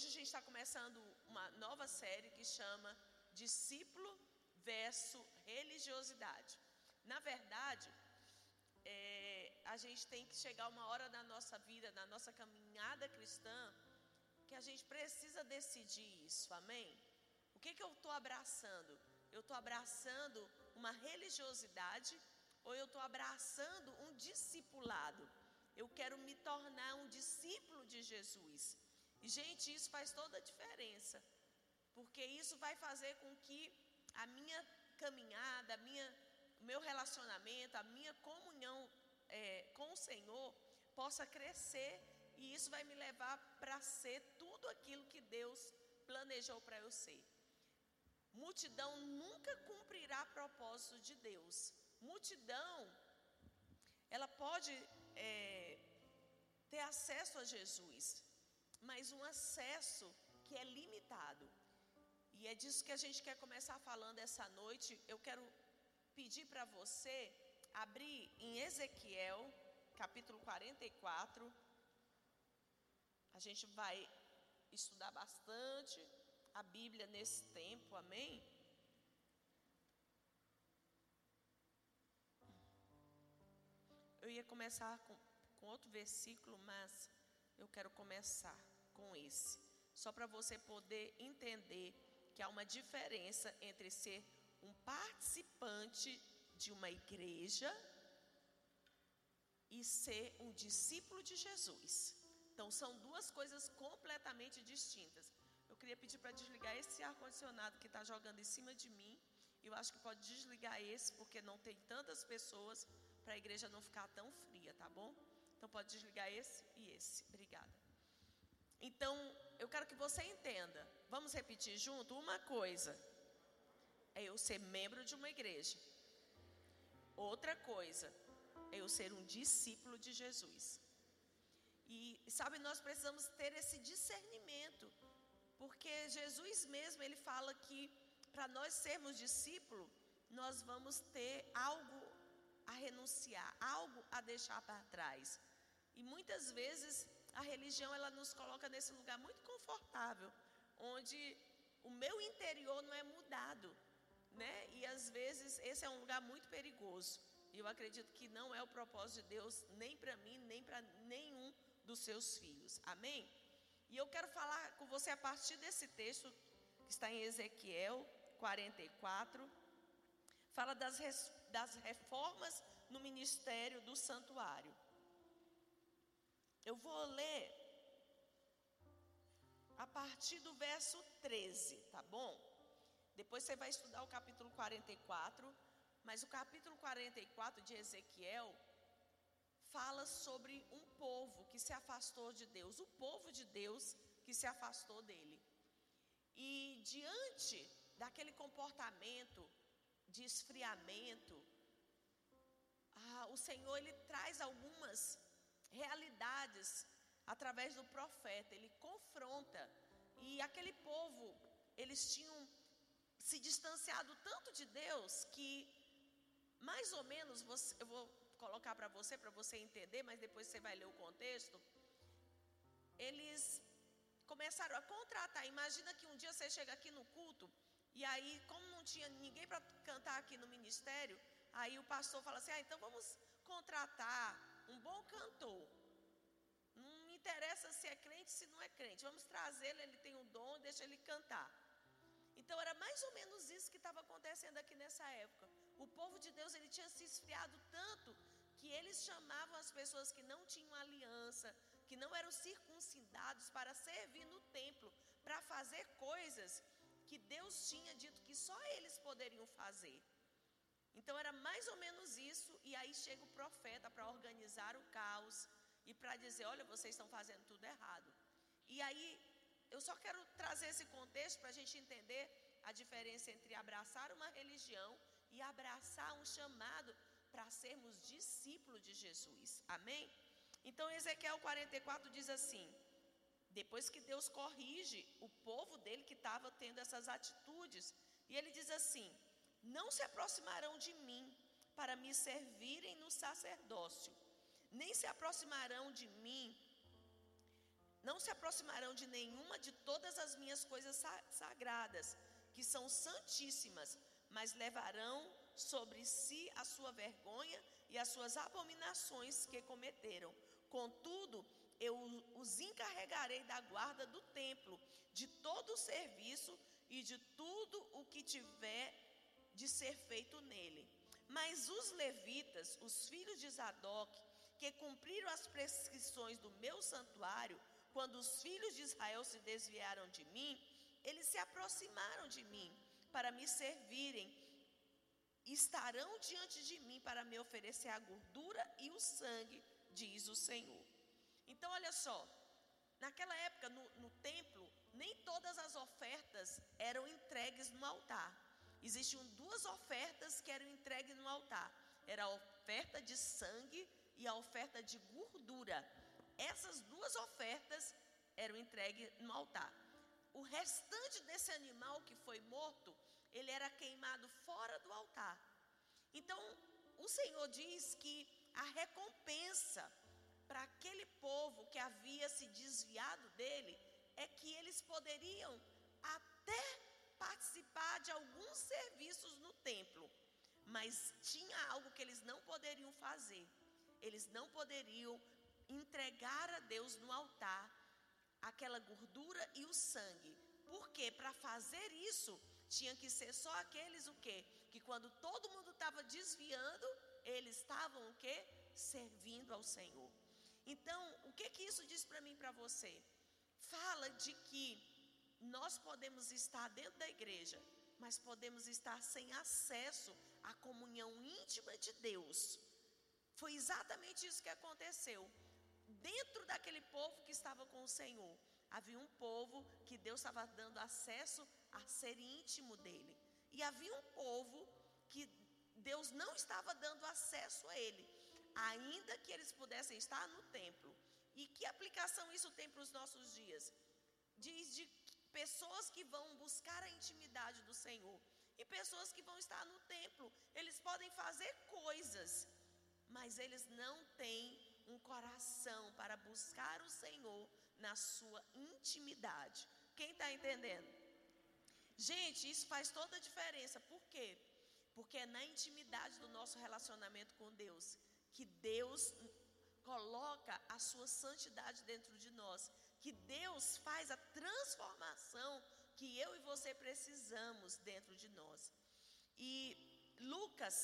hoje a gente está começando uma nova série que chama Discípulo versus Religiosidade. Na verdade, é, a gente tem que chegar uma hora na nossa vida, na nossa caminhada cristã, que a gente precisa decidir isso, amém? O que, que eu estou abraçando? Eu estou abraçando uma religiosidade ou eu estou abraçando um discipulado? Eu quero me tornar um discípulo de Jesus. E, gente, isso faz toda a diferença, porque isso vai fazer com que a minha caminhada, a minha, o meu relacionamento, a minha comunhão é, com o Senhor possa crescer e isso vai me levar para ser tudo aquilo que Deus planejou para eu ser. Multidão nunca cumprirá propósito de Deus. Multidão, ela pode é, ter acesso a Jesus, mas um acesso que é limitado. E é disso que a gente quer começar falando essa noite. Eu quero pedir para você abrir em Ezequiel, capítulo 44. A gente vai estudar bastante a Bíblia nesse tempo, amém? Eu ia começar com, com outro versículo, mas eu quero começar com esse, só para você poder entender que há uma diferença entre ser um participante de uma igreja e ser um discípulo de Jesus. Então, são duas coisas completamente distintas. Eu queria pedir para desligar esse ar-condicionado que está jogando em cima de mim. Eu acho que pode desligar esse, porque não tem tantas pessoas para a igreja não ficar tão fria, tá bom? Então, pode desligar esse e esse. Obrigada. Então, eu quero que você entenda. Vamos repetir junto? Uma coisa é eu ser membro de uma igreja. Outra coisa é eu ser um discípulo de Jesus. E sabe, nós precisamos ter esse discernimento, porque Jesus mesmo ele fala que para nós sermos discípulo, nós vamos ter algo a renunciar, algo a deixar para trás. E muitas vezes a religião ela nos coloca nesse lugar muito confortável, onde o meu interior não é mudado, né? E às vezes esse é um lugar muito perigoso. E eu acredito que não é o propósito de Deus nem para mim, nem para nenhum dos seus filhos. Amém? E eu quero falar com você a partir desse texto que está em Ezequiel 44. Fala das, das reformas no ministério do santuário. Eu vou ler a partir do verso 13, tá bom? Depois você vai estudar o capítulo 44, mas o capítulo 44 de Ezequiel fala sobre um povo que se afastou de Deus, o povo de Deus que se afastou dele. E diante daquele comportamento de esfriamento, ah, o Senhor ele traz algumas realidades através do profeta, ele confronta. E aquele povo, eles tinham se distanciado tanto de Deus que mais ou menos, você, eu vou colocar para você, para você entender, mas depois você vai ler o contexto. Eles começaram a contratar. Imagina que um dia você chega aqui no culto, e aí, como não tinha ninguém para cantar aqui no ministério, aí o pastor fala assim: ah, então vamos contratar um bom cantor. Não me interessa se é crente, se não é crente. Vamos trazê-lo, ele tem um dom, deixa ele cantar. Então era mais ou menos isso que estava acontecendo aqui nessa época. O povo de Deus ele tinha se esfriado tanto que eles chamavam as pessoas que não tinham aliança, que não eram circuncidados para servir no templo, para fazer coisas que Deus tinha dito que só eles poderiam fazer. Então era mais ou menos isso, e aí chega o profeta para organizar o caos e para dizer: olha, vocês estão fazendo tudo errado. E aí eu só quero trazer esse contexto para a gente entender a diferença entre abraçar uma religião e abraçar um chamado para sermos discípulos de Jesus. Amém? Então, Ezequiel 44 diz assim: depois que Deus corrige o povo dele que estava tendo essas atitudes, e ele diz assim: Não se aproximarão de mim para me servirem no sacerdócio, nem se aproximarão de mim não se aproximarão de nenhuma de todas as minhas coisas sagradas, que são santíssimas, mas levarão sobre si a sua vergonha e as suas abominações que cometeram. Contudo, eu os encarregarei da guarda do templo, de todo o serviço e de tudo o que tiver de ser feito nele. Mas os levitas, os filhos de Zadok, que cumpriram as prescrições do meu santuário, quando os filhos de Israel se desviaram de mim, eles se aproximaram de mim para me servirem. Estarão diante de mim para me oferecer a gordura e o sangue, diz o Senhor. Então, olha só, naquela época no, no templo, nem todas as ofertas eram entregues no altar. Existiam duas ofertas que eram entregues no altar: era a oferta de sangue e a oferta de gordura. Essas duas ofertas eram entregues no altar. O restante desse animal que foi morto, ele era queimado fora do altar. Então, o Senhor diz que a recompensa para aquele povo que havia se desviado dele é que eles poderiam até participar de alguns serviços no templo, mas tinha algo que eles não poderiam fazer. Eles não poderiam entregar a Deus no altar aquela gordura e o sangue. Porque para fazer isso, tinha que ser só aqueles o quê? Que quando todo mundo estava desviando, eles estavam o quê? Servindo ao Senhor. Então, o que que isso diz para mim para você? Fala de que nós podemos estar dentro da igreja, mas podemos estar sem acesso à comunhão íntima de Deus. Foi exatamente isso que aconteceu. Dentro daquele povo que estava com o Senhor, havia um povo que Deus estava dando acesso a ser íntimo dele. E havia um povo que Deus não estava dando acesso a ele, ainda que eles pudessem estar no templo. E que aplicação isso tem para os nossos dias? Diz de pessoas que vão buscar a intimidade do Senhor e pessoas que vão estar no templo. Eles podem fazer coisas, mas eles não têm um coração para buscar o Senhor na sua intimidade. Quem está entendendo? Gente, isso faz toda a diferença. Por quê? Porque é na intimidade do nosso relacionamento com Deus que Deus coloca a sua santidade dentro de nós, que Deus faz a transformação que eu e você precisamos dentro de nós. E Lucas,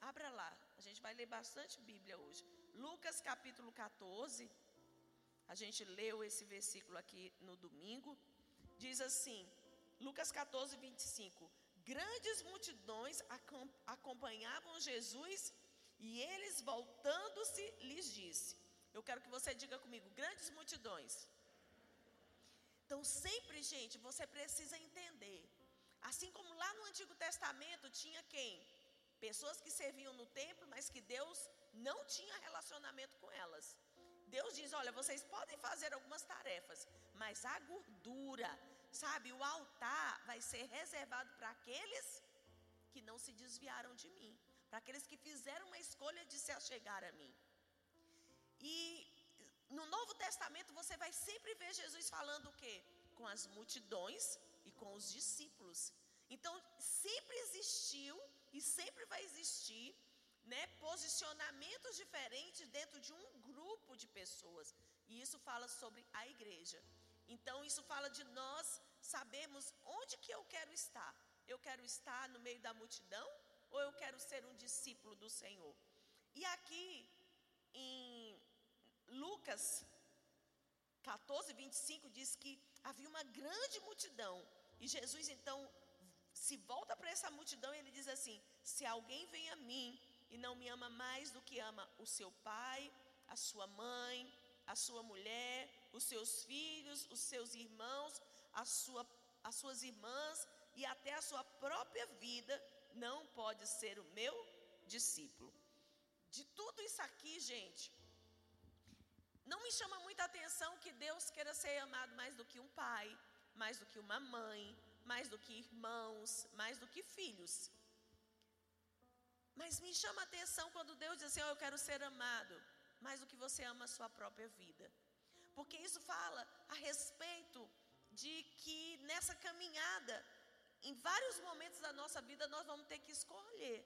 abra lá, a gente vai ler bastante Bíblia hoje. Lucas capítulo 14, a gente leu esse versículo aqui no domingo, diz assim, Lucas 14, 25: Grandes multidões acompanhavam Jesus e eles, voltando-se, lhes disse: Eu quero que você diga comigo, grandes multidões. Então, sempre, gente, você precisa entender. Assim como lá no Antigo Testamento tinha quem? Pessoas que serviam no templo, mas que Deus não tinha relacionamento com elas. Deus diz: Olha, vocês podem fazer algumas tarefas, mas a gordura, sabe, o altar vai ser reservado para aqueles que não se desviaram de mim para aqueles que fizeram uma escolha de se achegar a mim. E no Novo Testamento você vai sempre ver Jesus falando o quê? Com as multidões e com os discípulos. Então, sempre existiu e sempre vai existir, né, posicionamentos diferentes dentro de um grupo de pessoas. E isso fala sobre a igreja. Então, isso fala de nós sabermos onde que eu quero estar. Eu quero estar no meio da multidão ou eu quero ser um discípulo do Senhor? E aqui em Lucas 14, 25 diz que havia uma grande multidão. E Jesus então se volta para essa multidão e ele diz assim: Se alguém vem a mim e não me ama mais do que ama o seu pai, a sua mãe, a sua mulher, os seus filhos, os seus irmãos, a sua, as suas irmãs e até a sua própria vida, não pode ser o meu discípulo. De tudo isso aqui, gente, não me chama muita atenção que Deus queira ser amado mais do que um pai, mais do que uma mãe, mais do que irmãos, mais do que filhos. Mas me chama atenção quando Deus diz assim: oh, Eu quero ser amado mais do que você ama a sua própria vida. porque isso fala a respeito de que nessa caminhada, em vários momentos da nossa vida, nós vamos ter que escolher.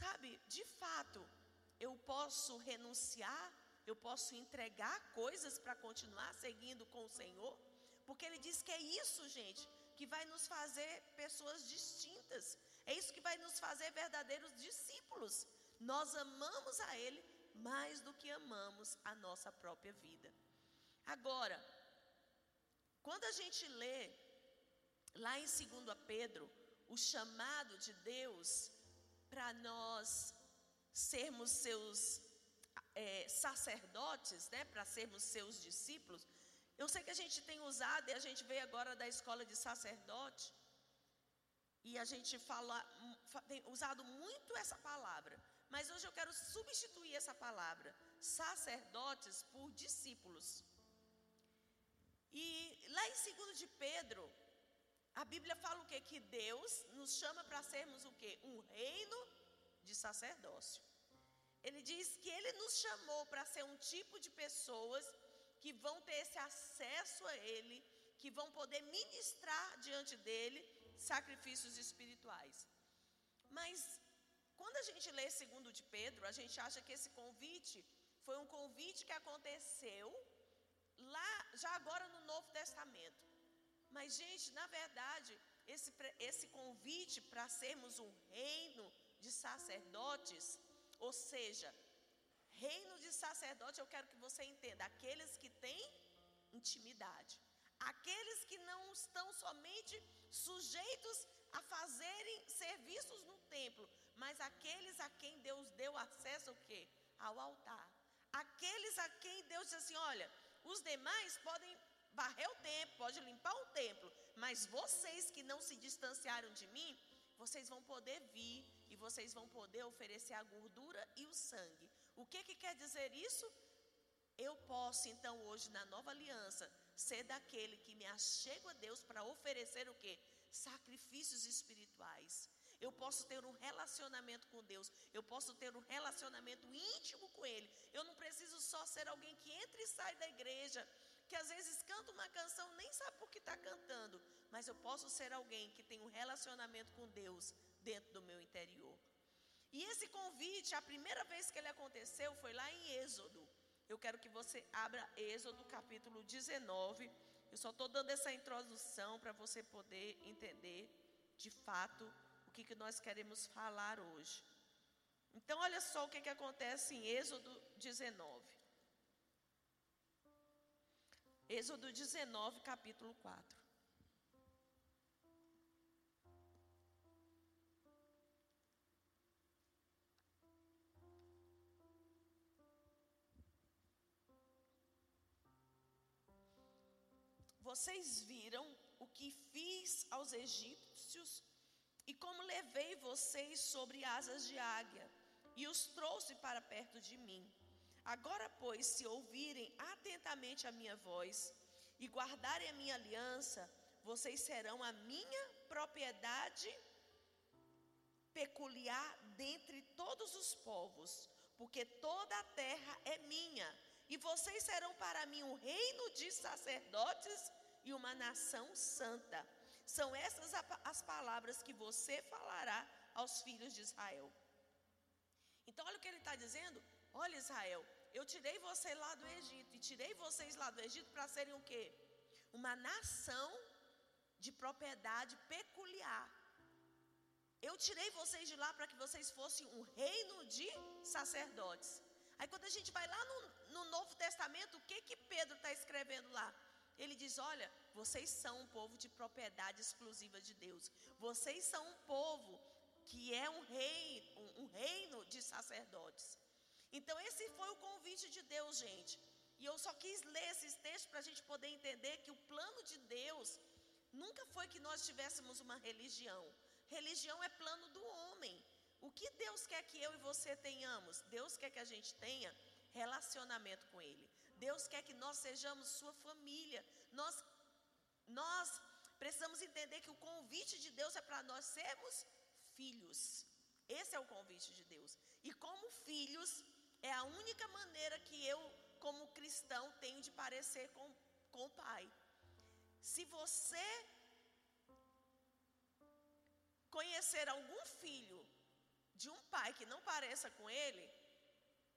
Sabe, de fato, eu posso renunciar, eu posso entregar coisas para continuar seguindo com o Senhor, porque Ele diz que é isso, gente, que vai nos fazer pessoas distintas, é isso que vai nos fazer verdadeiros discípulos. Nós amamos a Ele mais do que amamos a nossa própria vida. Agora, quando a gente lê lá em 2 Pedro, o chamado de Deus para nós sermos seus é, sacerdotes, né, para sermos seus discípulos, eu sei que a gente tem usado, e a gente veio agora da escola de sacerdote, e a gente fala, tem usado muito essa palavra, mas hoje eu quero substituir essa palavra, sacerdotes, por discípulos. E lá em 2 de Pedro, a Bíblia fala o que? Que Deus nos chama para sermos o que? Um reino de sacerdócio. Ele diz que Ele nos chamou para ser um tipo de pessoas que vão ter esse acesso a Ele, que vão poder ministrar diante dele sacrifícios espirituais. Mas quando a gente lê segundo de Pedro, a gente acha que esse convite foi um convite que aconteceu lá, já agora no Novo Testamento. Mas, gente, na verdade, esse, esse convite para sermos um reino de sacerdotes, ou seja, reino de sacerdote, eu quero que você entenda, aqueles que têm intimidade, aqueles que não estão somente sujeitos a fazerem serviços no templo, mas aqueles a quem Deus deu acesso o quê? Ao altar. Aqueles a quem Deus diz assim, olha, os demais podem varrer o templo, pode limpar o templo, mas vocês que não se distanciaram de mim, vocês vão poder vir vocês vão poder oferecer a gordura e o sangue. O que que quer dizer isso? Eu posso então hoje na nova aliança ser daquele que me achego a Deus para oferecer o que? Sacrifícios espirituais. Eu posso ter um relacionamento com Deus. Eu posso ter um relacionamento íntimo com Ele. Eu não preciso só ser alguém que entra e sai da igreja, que às vezes canta uma canção, nem sabe por que está cantando. Mas eu posso ser alguém que tem um relacionamento com Deus dentro do meu interior. E esse convite, a primeira vez que ele aconteceu foi lá em Êxodo. Eu quero que você abra Êxodo capítulo 19. Eu só estou dando essa introdução para você poder entender de fato que, que nós queremos falar hoje. Então, olha só o que, que acontece em Êxodo 19. Êxodo 19, capítulo 4. Vocês viram o que fiz aos egípcios e como levei vocês sobre asas de águia e os trouxe para perto de mim. Agora, pois, se ouvirem atentamente a minha voz e guardarem a minha aliança, vocês serão a minha propriedade peculiar dentre todos os povos, porque toda a terra é minha, e vocês serão para mim um reino de sacerdotes e uma nação santa. São essas as palavras que você falará aos filhos de Israel. Então, olha o que ele está dizendo. Olha, Israel, eu tirei você lá do Egito e tirei vocês lá do Egito para serem o quê? Uma nação de propriedade peculiar. Eu tirei vocês de lá para que vocês fossem um reino de sacerdotes. Aí quando a gente vai lá no, no Novo Testamento, o que que Pedro está escrevendo lá? Ele diz: Olha, vocês são um povo de propriedade exclusiva de Deus. Vocês são um povo que é um rei, um, um reino de sacerdotes. Então, esse foi o convite de Deus, gente. E eu só quis ler esses textos para a gente poder entender que o plano de Deus nunca foi que nós tivéssemos uma religião. Religião é plano do homem. O que Deus quer que eu e você tenhamos? Deus quer que a gente tenha relacionamento com Ele. Deus quer que nós sejamos sua família. Nós, nós precisamos entender que o convite de Deus é para nós sermos filhos. Esse é o convite de Deus. E como filhos, é a única maneira que eu como cristão, tenho de parecer com, com o pai. Se você conhecer algum filho de um pai que não pareça com ele,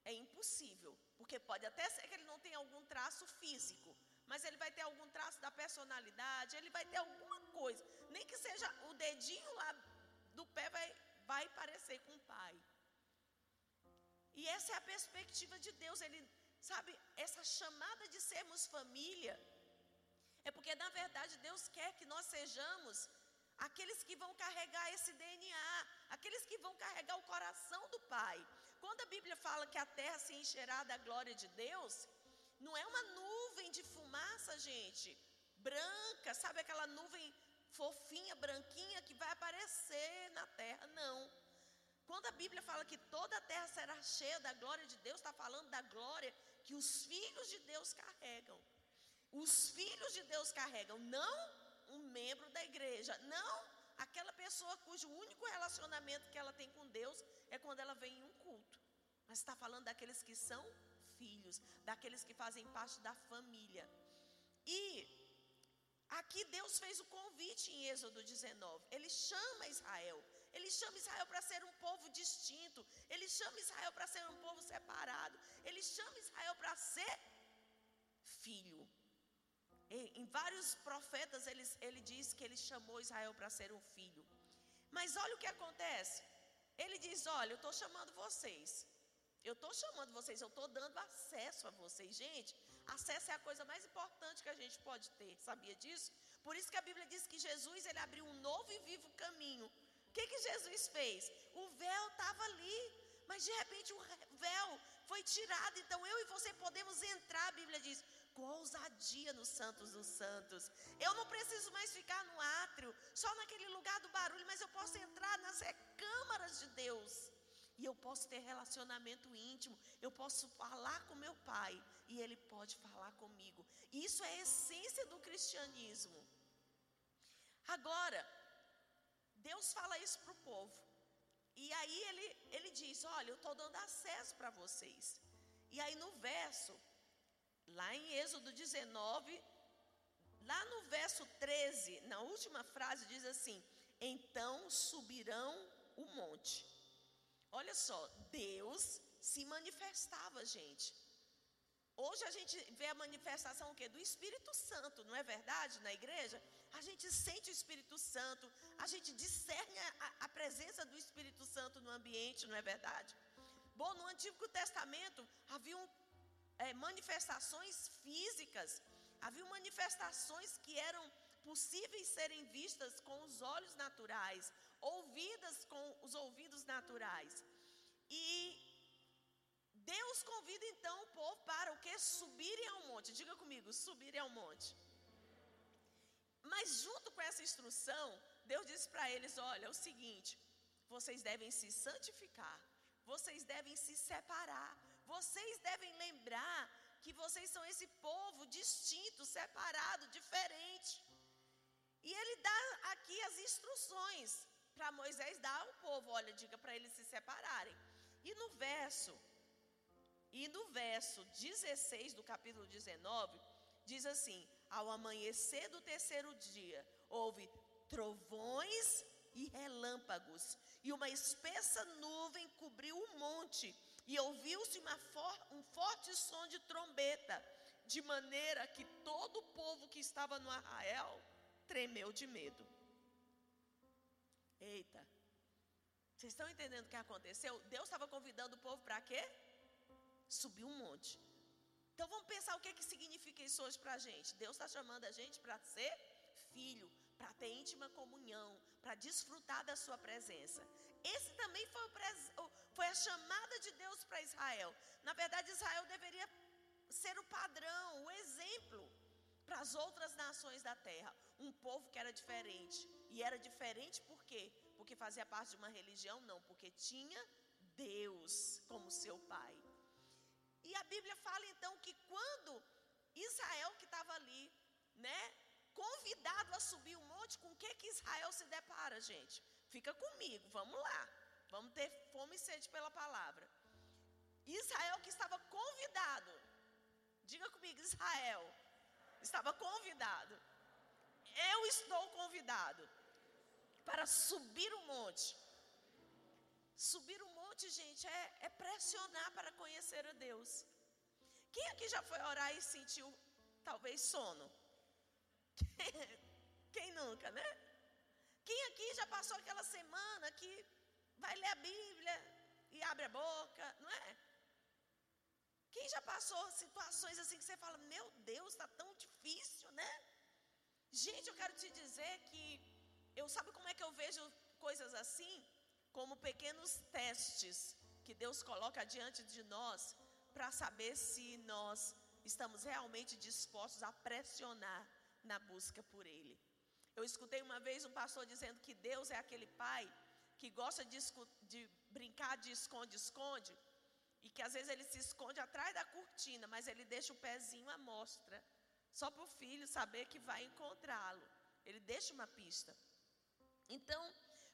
é impossível. Porque pode até ser que ele não tenha algum traço físico, mas ele vai ter algum traço da personalidade, ele vai ter alguma coisa. Nem que seja o dedinho lá do pé vai, vai parecer com o pai. E essa é a perspectiva de Deus. Ele, sabe, essa chamada de sermos família, é porque na verdade Deus quer que nós sejamos aqueles que vão carregar esse DNA, aqueles que vão carregar o coração do Pai. Quando a Bíblia fala que a terra se encherá da glória de Deus, não é uma nuvem de fumaça, gente, branca, sabe aquela nuvem fofinha, branquinha que vai aparecer na terra, não. Quando a Bíblia fala que toda a terra será cheia da glória de Deus, está falando da glória que os filhos de Deus carregam. Os filhos de Deus carregam, não um membro da igreja, não aquela pessoa cujo único relacionamento que ela tem com Deus é quando ela vem em um culto. Mas está falando daqueles que são filhos, daqueles que fazem parte da família. E aqui Deus fez o convite em Êxodo 19. Ele chama Israel. Ele chama Israel para ser um povo distinto. Ele chama Israel para ser um povo separado. Ele chama Israel para ser filho. Em vários profetas ele, ele diz que ele chamou Israel para ser um filho. Mas olha o que acontece. Ele diz: Olha, eu estou chamando vocês. Eu estou chamando vocês, eu estou dando acesso a vocês. Gente, acesso é a coisa mais importante que a gente pode ter. Sabia disso? Por isso que a Bíblia diz que Jesus ele abriu um novo e vivo caminho. O que, que Jesus fez? O véu estava ali, mas de repente o véu foi tirado. Então eu e você podemos entrar, a Bíblia diz, ousadia nos Santos dos Santos. Eu não preciso mais ficar no átrio, só naquele lugar do barulho, mas eu posso entrar nas recâmaras de Deus. E eu posso ter relacionamento íntimo, eu posso falar com meu pai e ele pode falar comigo. Isso é a essência do cristianismo. Agora, Deus fala isso para o povo. E aí ele, ele diz: Olha, eu estou dando acesso para vocês. E aí no verso, lá em Êxodo 19, lá no verso 13, na última frase, diz assim: Então subirão o monte. Olha só, Deus se manifestava, gente. Hoje a gente vê a manifestação o quê? do Espírito Santo, não é verdade? Na igreja, a gente sente o Espírito Santo, a gente discerne a, a presença do Espírito Santo no ambiente, não é verdade? Bom, no Antigo Testamento haviam é, manifestações físicas, haviam manifestações que eram possíveis serem vistas com os olhos naturais, ouvidas com os ouvidos naturais. E Deus convida então o povo para o que? Subirem ao monte. Diga comigo, subirem ao monte. Mas junto com essa instrução, Deus disse para eles: olha, é o seguinte, vocês devem se santificar, vocês devem se separar, vocês devem lembrar que vocês são esse povo distinto, separado, diferente. E ele dá aqui as instruções para Moisés dar ao povo, olha, diga para eles se separarem. E no verso e no verso 16 do capítulo 19, diz assim: Ao amanhecer do terceiro dia, houve trovões e relâmpagos, e uma espessa nuvem cobriu o monte, e ouviu-se for, um forte som de trombeta, de maneira que todo o povo que estava no arraial tremeu de medo. Eita, vocês estão entendendo o que aconteceu? Deus estava convidando o povo para quê? subir um monte. Então vamos pensar o que, que significa isso hoje para a gente. Deus está chamando a gente para ser filho, para ter íntima comunhão, para desfrutar da sua presença. Esse também foi, o, foi a chamada de Deus para Israel. Na verdade, Israel deveria ser o padrão, o exemplo para as outras nações da terra. Um povo que era diferente. E era diferente por quê? Porque fazia parte de uma religião? Não, porque tinha Deus como seu pai. E a Bíblia fala então que quando Israel que estava ali, né, convidado a subir o monte, com o que que Israel se depara, gente? Fica comigo, vamos lá. Vamos ter fome e sede pela palavra. Israel que estava convidado Diga comigo, Israel estava convidado. Eu estou convidado para subir o monte. Subir o monte, gente, é, é pressionar para conhecer a Deus. Quem aqui já foi orar e sentiu talvez sono? Quem nunca, né? Quem aqui já passou aquela semana que vai ler a Bíblia e abre a boca, não é? Quem já passou situações assim que você fala, meu Deus, está tão difícil, né? Gente, eu quero te dizer que eu sabe como é que eu vejo coisas assim? Como pequenos testes que Deus coloca diante de nós para saber se nós estamos realmente dispostos a pressionar na busca por Ele. Eu escutei uma vez um pastor dizendo que Deus é aquele pai que gosta de, de brincar de esconde-esconde e que às vezes ele se esconde atrás da cortina, mas ele deixa o pezinho à mostra, só para o filho saber que vai encontrá-lo. Ele deixa uma pista. Então,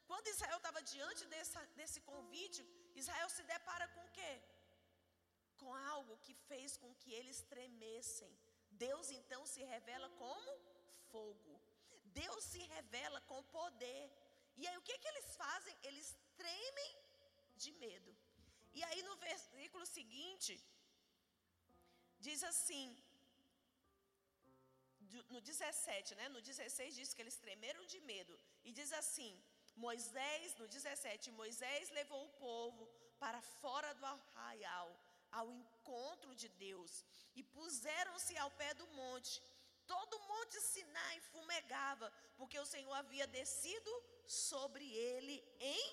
quando Israel estava diante dessa, desse convite, Israel se depara com o quê? Com algo que fez com que eles tremessem. Deus então se revela como fogo. Deus se revela com poder. E aí o que, que eles fazem? Eles tremem de medo. E aí no versículo seguinte, diz assim, no 17, né? No 16 diz que eles tremeram de medo. E diz assim: Moisés, no 17, Moisés levou o povo para fora do arraial, ao encontro de Deus, e puseram-se ao pé do monte. Todo o monte Sinai fumegava, porque o Senhor havia descido sobre ele em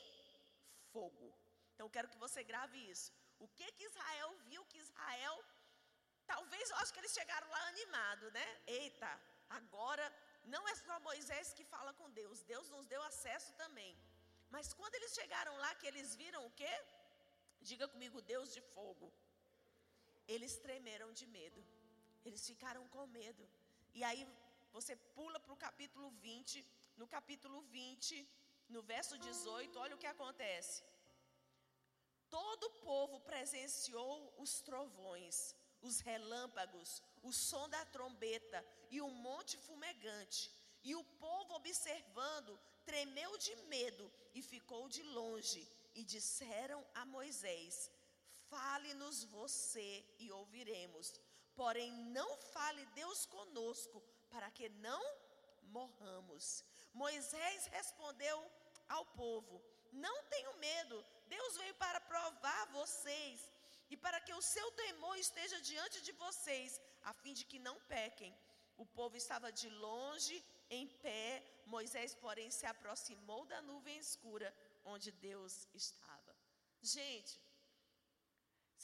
fogo. Então quero que você grave isso. O que que Israel viu que Israel talvez eu acho que eles chegaram lá animado, né? Eita, agora não é só Moisés que fala com Deus, Deus nos deu acesso também. Mas quando eles chegaram lá que eles viram o quê? Diga comigo, Deus de fogo. Eles tremeram de medo. Eles ficaram com medo. E aí você pula para o capítulo 20. No capítulo 20, no verso 18, olha o que acontece. Todo o povo presenciou os trovões, os relâmpagos, o som da trombeta e o monte fumegante. E o povo, observando, tremeu de medo e ficou de longe. E disseram a Moisés: Fale-nos você e ouviremos. Porém, não fale Deus conosco, para que não morramos. Moisés respondeu ao povo: Não tenho medo, Deus veio para provar vocês e para que o seu temor esteja diante de vocês, a fim de que não pequem. O povo estava de longe, em pé, Moisés, porém, se aproximou da nuvem escura onde Deus estava. Gente,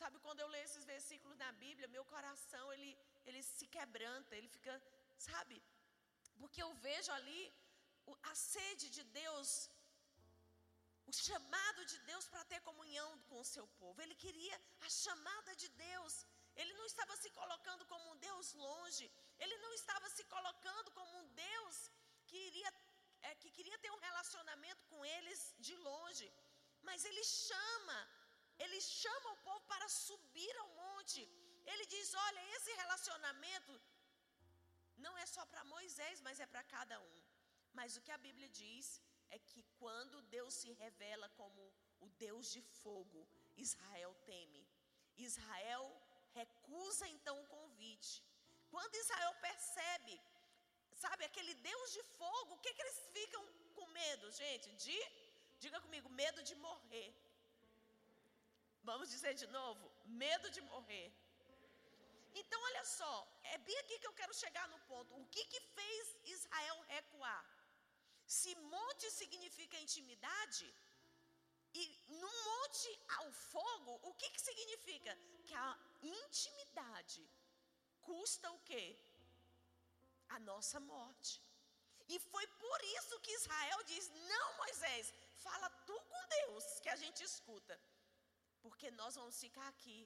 sabe quando eu leio esses versículos na Bíblia, meu coração ele, ele se quebranta, ele fica, sabe? Porque eu vejo ali a sede de Deus o chamado de Deus para ter comunhão com o seu povo. Ele queria a chamada de Deus. Ele não estava se colocando como um Deus longe. Ele não estava se colocando como um Deus que, iria, é, que queria ter um relacionamento com eles de longe. Mas ele chama, ele chama o povo para subir ao monte. Ele diz: olha, esse relacionamento não é só para Moisés, mas é para cada um. Mas o que a Bíblia diz é que quando Deus se revela como o Deus de fogo, Israel teme. Israel recusa então o convite. Quando Israel percebe, sabe, aquele Deus de fogo, o que, que eles ficam com medo, gente? De, diga comigo, medo de morrer. Vamos dizer de novo, medo de morrer. Então, olha só, é bem aqui que eu quero chegar no ponto. O que, que fez Israel recuar? Se monte significa intimidade, e no monte ao fogo, o que, que significa? Que a intimidade custa o quê? A nossa morte. E foi por isso que Israel diz: Não, Moisés, fala tu com Deus, que a gente escuta. Porque nós vamos ficar aqui,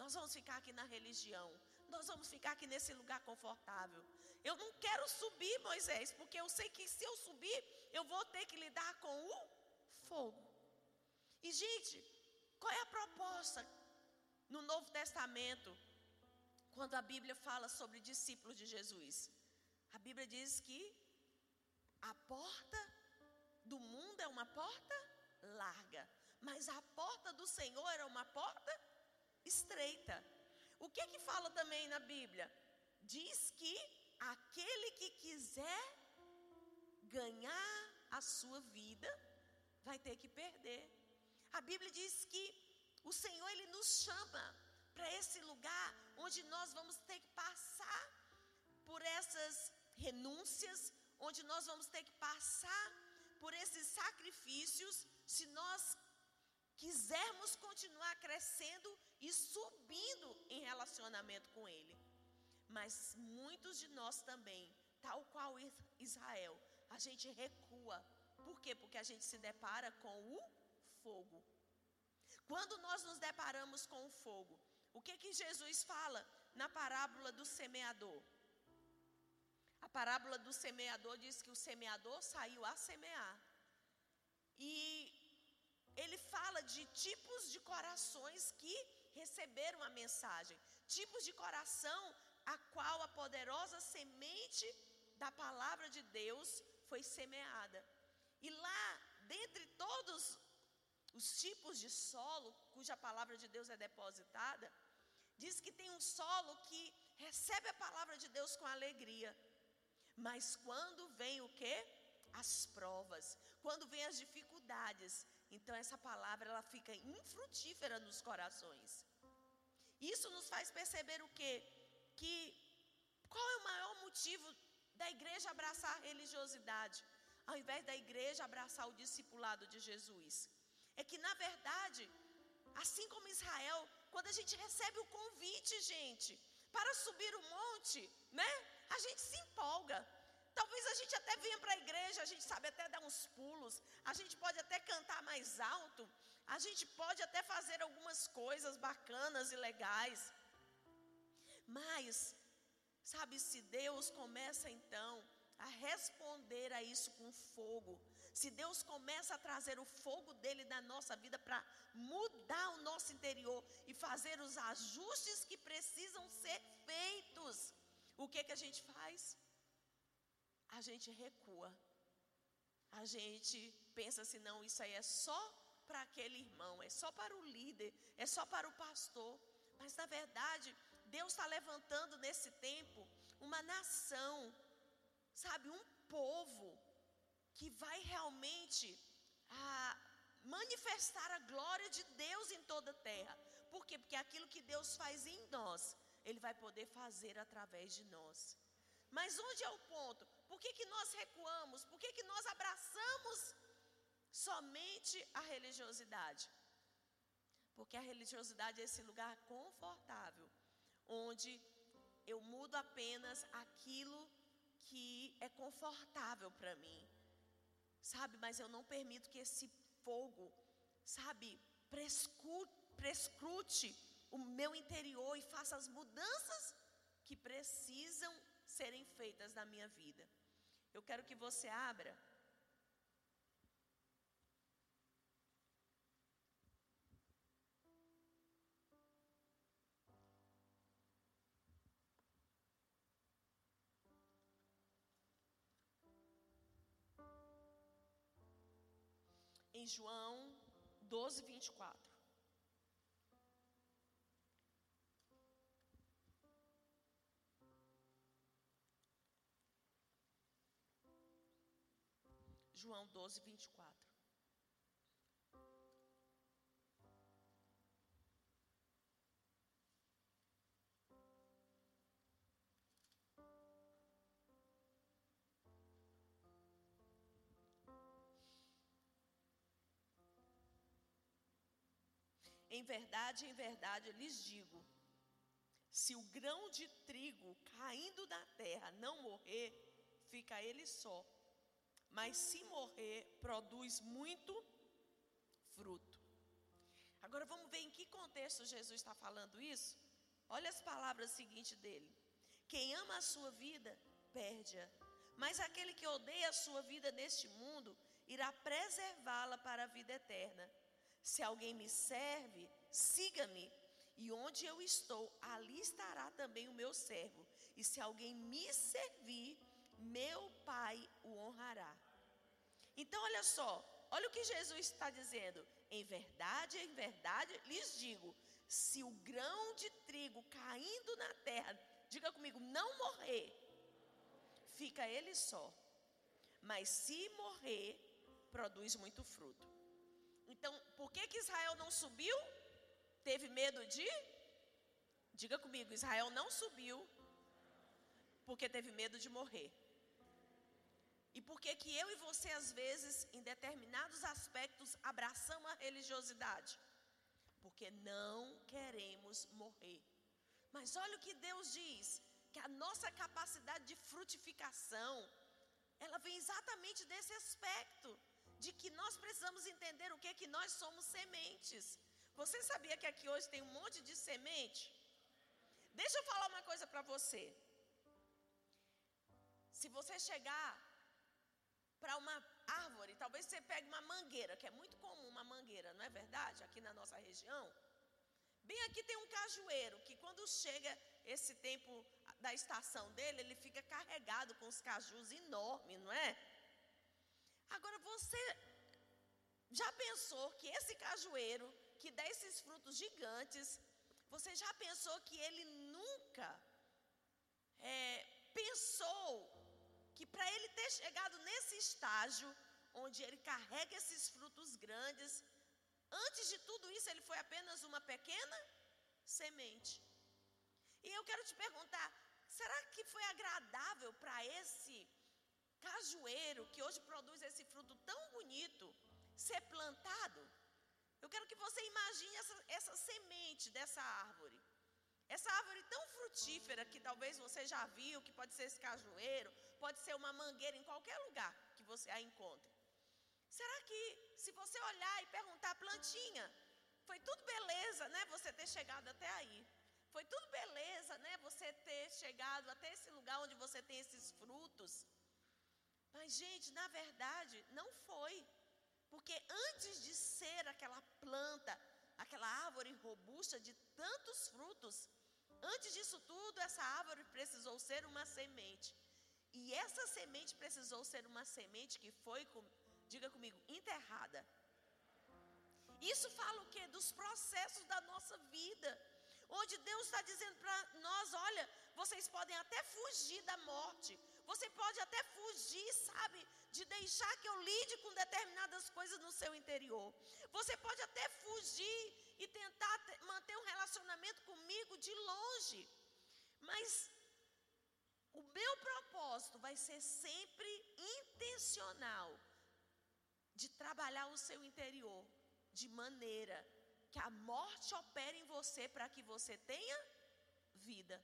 nós vamos ficar aqui na religião, nós vamos ficar aqui nesse lugar confortável. Eu não quero subir, Moisés, porque eu sei que se eu subir, eu vou ter que lidar com o fogo. E, gente, qual é a proposta no Novo Testamento? quando a Bíblia fala sobre discípulos de Jesus? A Bíblia diz que a porta do mundo é uma porta larga, mas a porta do Senhor era uma porta estreita. O que que fala também na Bíblia? Diz que aquele que quiser ganhar a sua vida vai ter que perder. A Bíblia diz que o Senhor ele nos chama para esse lugar onde nós vamos ter que passar por essas renúncias, onde nós vamos ter que passar por esses sacrifícios, se nós quisermos continuar crescendo e subindo em relacionamento com Ele. Mas muitos de nós também, tal qual Israel, a gente recua. Por quê? Porque a gente se depara com o fogo. Quando nós nos deparamos com o fogo, o que que Jesus fala na parábola do semeador? A parábola do semeador diz que o semeador saiu a semear. E ele fala de tipos de corações que receberam a mensagem, tipos de coração a qual a poderosa semente da palavra de Deus foi semeada. E lá, dentre todos os tipos de solo cuja palavra de Deus é depositada, diz que tem um solo que recebe a palavra de Deus com alegria. Mas quando vem o que? As provas, quando vem as dificuldades, então essa palavra ela fica infrutífera nos corações. Isso nos faz perceber o quê? Que qual é o maior motivo da igreja abraçar a religiosidade, ao invés da igreja abraçar o discipulado de Jesus? É que na verdade, assim como Israel, quando a gente recebe o convite, gente, para subir o monte, né? A gente se empolga. Talvez a gente até venha para a igreja, a gente sabe até dar uns pulos, a gente pode até cantar mais alto, a gente pode até fazer algumas coisas bacanas e legais. Mas, sabe, se Deus começa então a responder a isso com fogo, se Deus começa a trazer o fogo dele na nossa vida para mudar o nosso interior e fazer os ajustes que precisam ser feitos, o que que a gente faz? A gente recua. A gente pensa assim, não, isso aí é só para aquele irmão, é só para o líder, é só para o pastor. Mas na verdade, Deus está levantando nesse tempo uma nação, sabe, um povo que vai realmente ah, manifestar a glória de Deus em toda a terra. Por quê? Porque aquilo que Deus faz em nós, Ele vai poder fazer através de nós. Mas onde é o ponto? Por que, que nós recuamos? Por que, que nós abraçamos somente a religiosidade? Porque a religiosidade é esse lugar confortável, onde eu mudo apenas aquilo que é confortável para mim sabe? Mas eu não permito que esse fogo, sabe, prescrute o meu interior e faça as mudanças que precisam serem feitas na minha vida. Eu quero que você abra em João 12, 24. João 12, 24. Em verdade, em verdade, eu lhes digo: se o grão de trigo caindo da terra não morrer, fica ele só. Mas se morrer, produz muito fruto. Agora vamos ver em que contexto Jesus está falando isso? Olha as palavras seguintes dele: Quem ama a sua vida, perde-a. Mas aquele que odeia a sua vida neste mundo, irá preservá-la para a vida eterna. Se alguém me serve, siga-me, e onde eu estou, ali estará também o meu servo. E se alguém me servir, meu Pai o honrará. Então, olha só, olha o que Jesus está dizendo. Em verdade, em verdade, lhes digo: se o grão de trigo caindo na terra, diga comigo, não morrer, fica ele só. Mas se morrer, produz muito fruto. Então, por que, que Israel não subiu? Teve medo de? Diga comigo, Israel não subiu porque teve medo de morrer. E por que que eu e você às vezes em determinados aspectos abraçamos a religiosidade? Porque não queremos morrer. Mas olha o que Deus diz, que a nossa capacidade de frutificação, ela vem exatamente desse aspecto, de que nós precisamos entender o que que nós somos sementes. Você sabia que aqui hoje tem um monte de semente? Deixa eu falar uma coisa para você. Se você chegar para uma árvore, talvez você pegue uma mangueira, que é muito comum uma mangueira, não é verdade? Aqui na nossa região. Bem aqui tem um cajueiro, que quando chega esse tempo da estação dele, ele fica carregado com os cajus enormes, não é? Agora você já pensou que esse cajueiro que dá esses frutos gigantes, você já pensou que ele nunca é, pensou que para ele ter chegado nesse estágio, onde ele carrega esses frutos grandes, antes de tudo isso ele foi apenas uma pequena semente. E eu quero te perguntar: será que foi agradável para esse cajueiro que hoje produz esse fruto tão bonito ser plantado? Eu quero que você imagine essa, essa semente dessa árvore. Essa árvore tão frutífera que talvez você já viu, que pode ser esse cajueiro, pode ser uma mangueira em qualquer lugar que você a encontre. Será que se você olhar e perguntar plantinha, foi tudo beleza, né? Você ter chegado até aí. Foi tudo beleza, né? Você ter chegado até esse lugar onde você tem esses frutos. Mas, gente, na verdade, não foi. Porque antes de ser aquela planta, aquela árvore robusta de tantos frutos, antes disso tudo, essa árvore precisou ser uma semente. E essa semente precisou ser uma semente que foi, diga comigo, enterrada. Isso fala o que? Dos processos da nossa vida. Onde Deus está dizendo para nós: olha, vocês podem até fugir da morte, você pode até fugir, sabe, de deixar que eu lide com determinadas coisas no seu interior. Você pode até fugir e tentar manter um relacionamento comigo de longe. Mas o meu propósito vai ser sempre intencional de trabalhar o seu interior de maneira que a morte opere em você para que você tenha vida.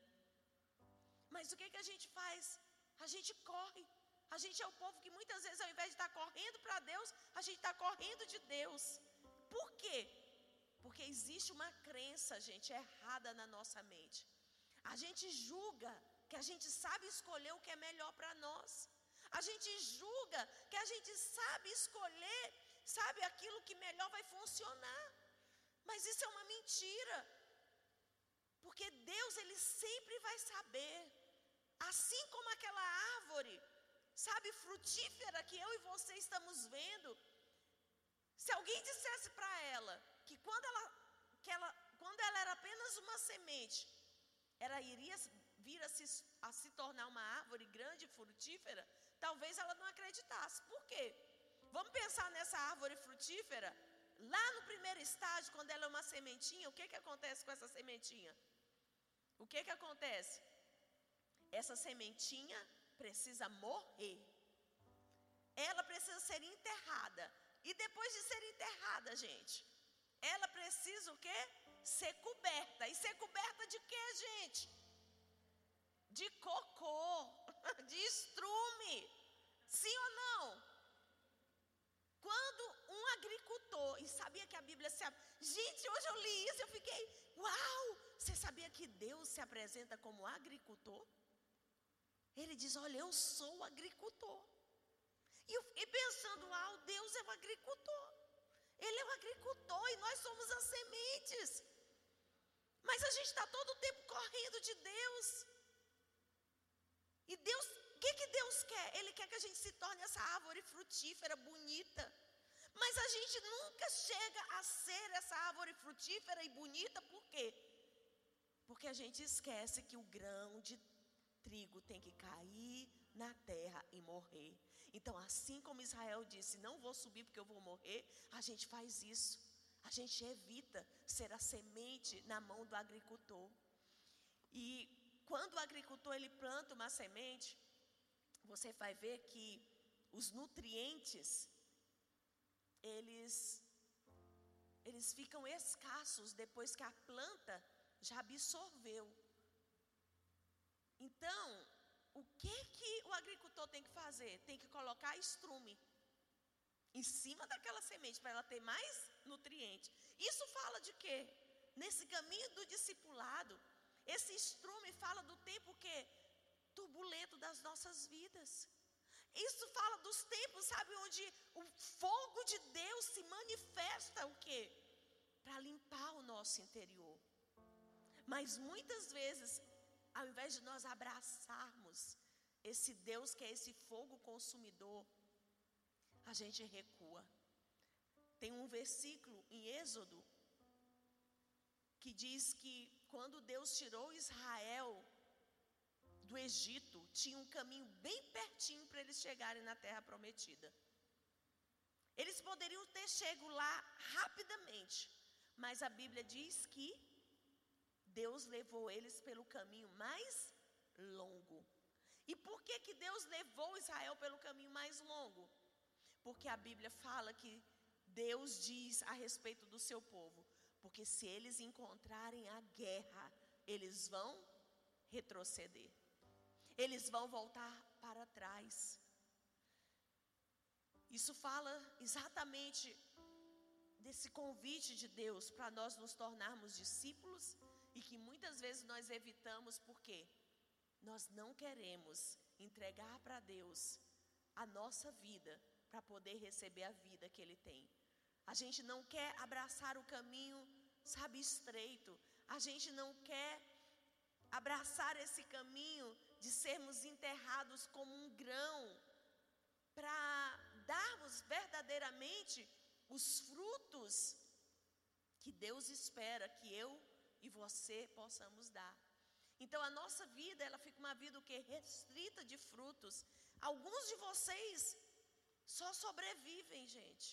Mas o que, que a gente faz? A gente corre. A gente é o povo que muitas vezes, ao invés de estar correndo para Deus, a gente está correndo de Deus. Por quê? Porque existe uma crença, gente, errada na nossa mente. A gente julga que a gente sabe escolher o que é melhor para nós. A gente julga que a gente sabe escolher, sabe aquilo que melhor vai funcionar. Mas isso é uma mentira. Porque Deus, Ele sempre vai saber. Assim como aquela árvore, sabe, frutífera que eu e você estamos vendo. Se alguém dissesse para ela que quando ela, que ela, quando ela era apenas uma semente, ela iria vir a se, a se tornar uma árvore grande e frutífera, talvez ela não acreditasse. Por quê? Vamos pensar nessa árvore frutífera. Lá no primeiro estágio, quando ela é uma sementinha, o que, que acontece com essa sementinha? O que, que acontece? Essa sementinha precisa morrer. Ela precisa ser enterrada. E depois de ser enterrada, gente, ela precisa o quê? Ser coberta. E ser coberta de quê, gente? De cocô, de estrume. Sim ou não? Quando um agricultor, e sabia que a Bíblia se. Gente, hoje eu li isso, eu fiquei, uau! Você sabia que Deus se apresenta como agricultor? Ele diz: Olha, eu sou o agricultor. E eu fiquei pensando: Uau, Deus é o agricultor. Ele é o agricultor e nós somos as sementes. Mas a gente está todo o tempo correndo de Deus. E Deus, o que, que Deus quer? Ele quer que a gente se torne essa árvore frutífera, bonita. Mas a gente nunca chega a ser essa árvore frutífera e bonita, por quê? Porque a gente esquece que o grão de trigo tem que cair na terra e morrer. Então, assim como Israel disse: Não vou subir porque eu vou morrer, a gente faz isso. A gente evita ser a semente na mão do agricultor. E quando o agricultor ele planta uma semente, você vai ver que os nutrientes eles eles ficam escassos depois que a planta já absorveu. Então, o que que o agricultor tem que fazer? Tem que colocar estrume em cima daquela semente para ela ter mais nutriente. Isso fala de quê? Nesse caminho do discipulado, esse estrume fala do tempo que turbulento das nossas vidas. Isso fala dos tempos, sabe, onde o fogo de Deus se manifesta o quê? Para limpar o nosso interior. Mas muitas vezes, ao invés de nós abraçarmos esse Deus que é esse fogo consumidor, a gente recua. Tem um versículo em Êxodo que diz que quando Deus tirou Israel do Egito, tinha um caminho bem pertinho para eles chegarem na terra prometida. Eles poderiam ter chego lá rapidamente, mas a Bíblia diz que Deus levou eles pelo caminho mais longo. E por que que Deus levou Israel pelo caminho mais longo? Porque a Bíblia fala que Deus diz a respeito do seu povo: porque se eles encontrarem a guerra, eles vão retroceder, eles vão voltar para trás. Isso fala exatamente desse convite de Deus para nós nos tornarmos discípulos e que muitas vezes nós evitamos porque nós não queremos entregar para Deus a nossa vida para poder receber a vida que Ele tem. A gente não quer abraçar o caminho, sabe, estreito. A gente não quer abraçar esse caminho de sermos enterrados como um grão, para darmos verdadeiramente os frutos que Deus espera que eu e você possamos dar. Então a nossa vida, ela fica uma vida o que restrita de frutos. Alguns de vocês só sobrevivem, gente.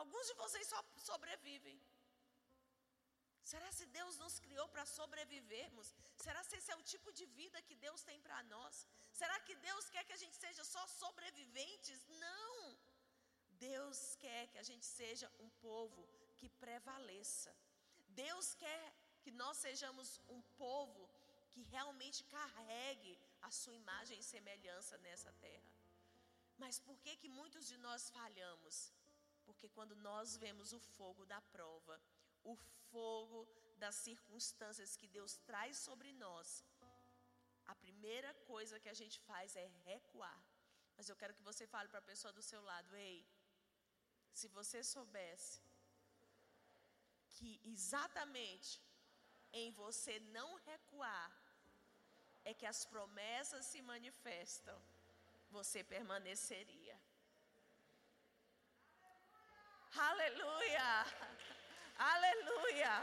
Alguns de vocês só sobrevivem. Será se Deus nos criou para sobrevivermos? Será se esse é o tipo de vida que Deus tem para nós? Será que Deus quer que a gente seja só sobreviventes? Não. Deus quer que a gente seja um povo que prevaleça. Deus quer que nós sejamos um povo que realmente carregue a sua imagem e semelhança nessa terra. Mas por que que muitos de nós falhamos? Porque quando nós vemos o fogo da prova, o fogo das circunstâncias que Deus traz sobre nós, a primeira coisa que a gente faz é recuar. Mas eu quero que você fale para a pessoa do seu lado: ei, se você soubesse que exatamente em você não recuar é que as promessas se manifestam, você permaneceria. Aleluia! Aleluia!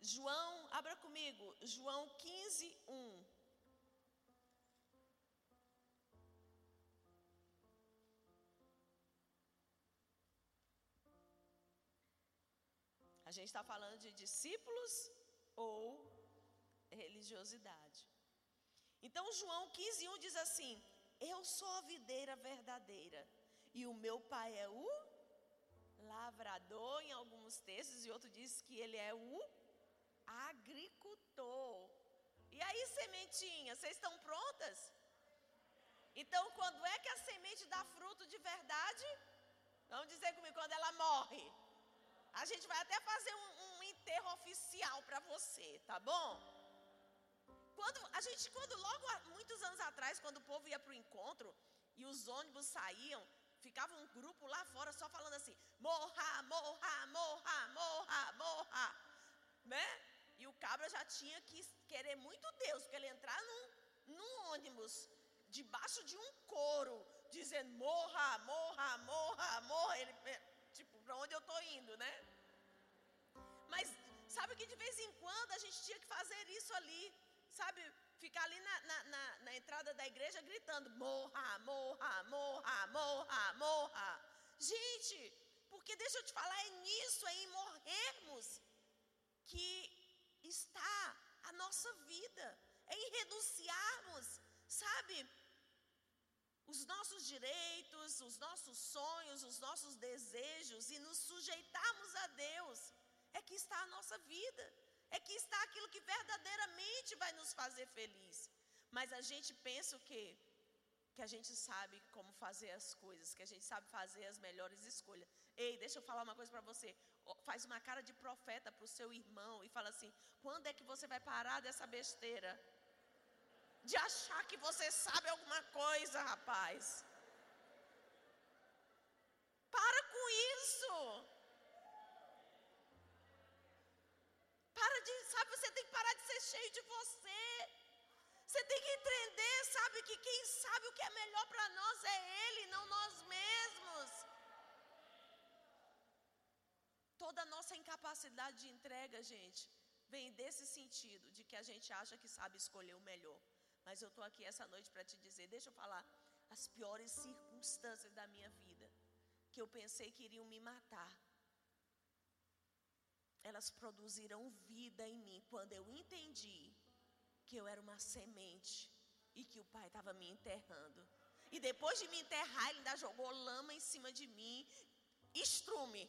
João, abra comigo, João 15, 1. A gente está falando de discípulos ou religiosidade. Então, João 15, 1 diz assim: Eu sou a videira verdadeira, e o meu pai é o lavrador, em alguns textos, e outro diz que ele é o agricultor. E aí, sementinha, vocês estão prontas? Então, quando é que a semente dá fruto de verdade? Vamos dizer comigo, quando ela morre. A gente vai até fazer um, um enterro oficial para você, tá bom? Quando a gente, quando logo muitos anos atrás, quando o povo ia para o encontro e os ônibus saíam, ficava um grupo lá fora só falando assim: morra, morra, morra, morra, morra, né? E o cabra já tinha que querer muito Deus, porque ele entrar num, num ônibus debaixo de um coro, dizendo morra, morra, morra, morra. Ele, para onde eu estou indo, né? Mas sabe que de vez em quando a gente tinha que fazer isso ali, sabe? Ficar ali na, na, na, na entrada da igreja gritando: morra, morra, morra, morra, morra. Gente, porque deixa eu te falar, é nisso, é em morrermos que está a nossa vida, é em renunciarmos, sabe? Os nossos direitos, os nossos sonhos, os nossos desejos e nos sujeitarmos a Deus, é que está a nossa vida, é que está aquilo que verdadeiramente vai nos fazer feliz. Mas a gente pensa o quê? Que a gente sabe como fazer as coisas, que a gente sabe fazer as melhores escolhas. Ei, deixa eu falar uma coisa para você. Faz uma cara de profeta para o seu irmão e fala assim: quando é que você vai parar dessa besteira? De achar que você sabe alguma coisa, rapaz. Para com isso. Para de, sabe, você tem que parar de ser cheio de você. Você tem que entender, sabe, que quem sabe o que é melhor para nós é Ele, não nós mesmos. Toda a nossa incapacidade de entrega, gente, vem desse sentido, de que a gente acha que sabe escolher o melhor. Mas eu estou aqui essa noite para te dizer, deixa eu falar, as piores circunstâncias da minha vida, que eu pensei que iriam me matar, elas produziram vida em mim quando eu entendi que eu era uma semente e que o pai estava me enterrando. E depois de me enterrar, ele ainda jogou lama em cima de mim, estrume,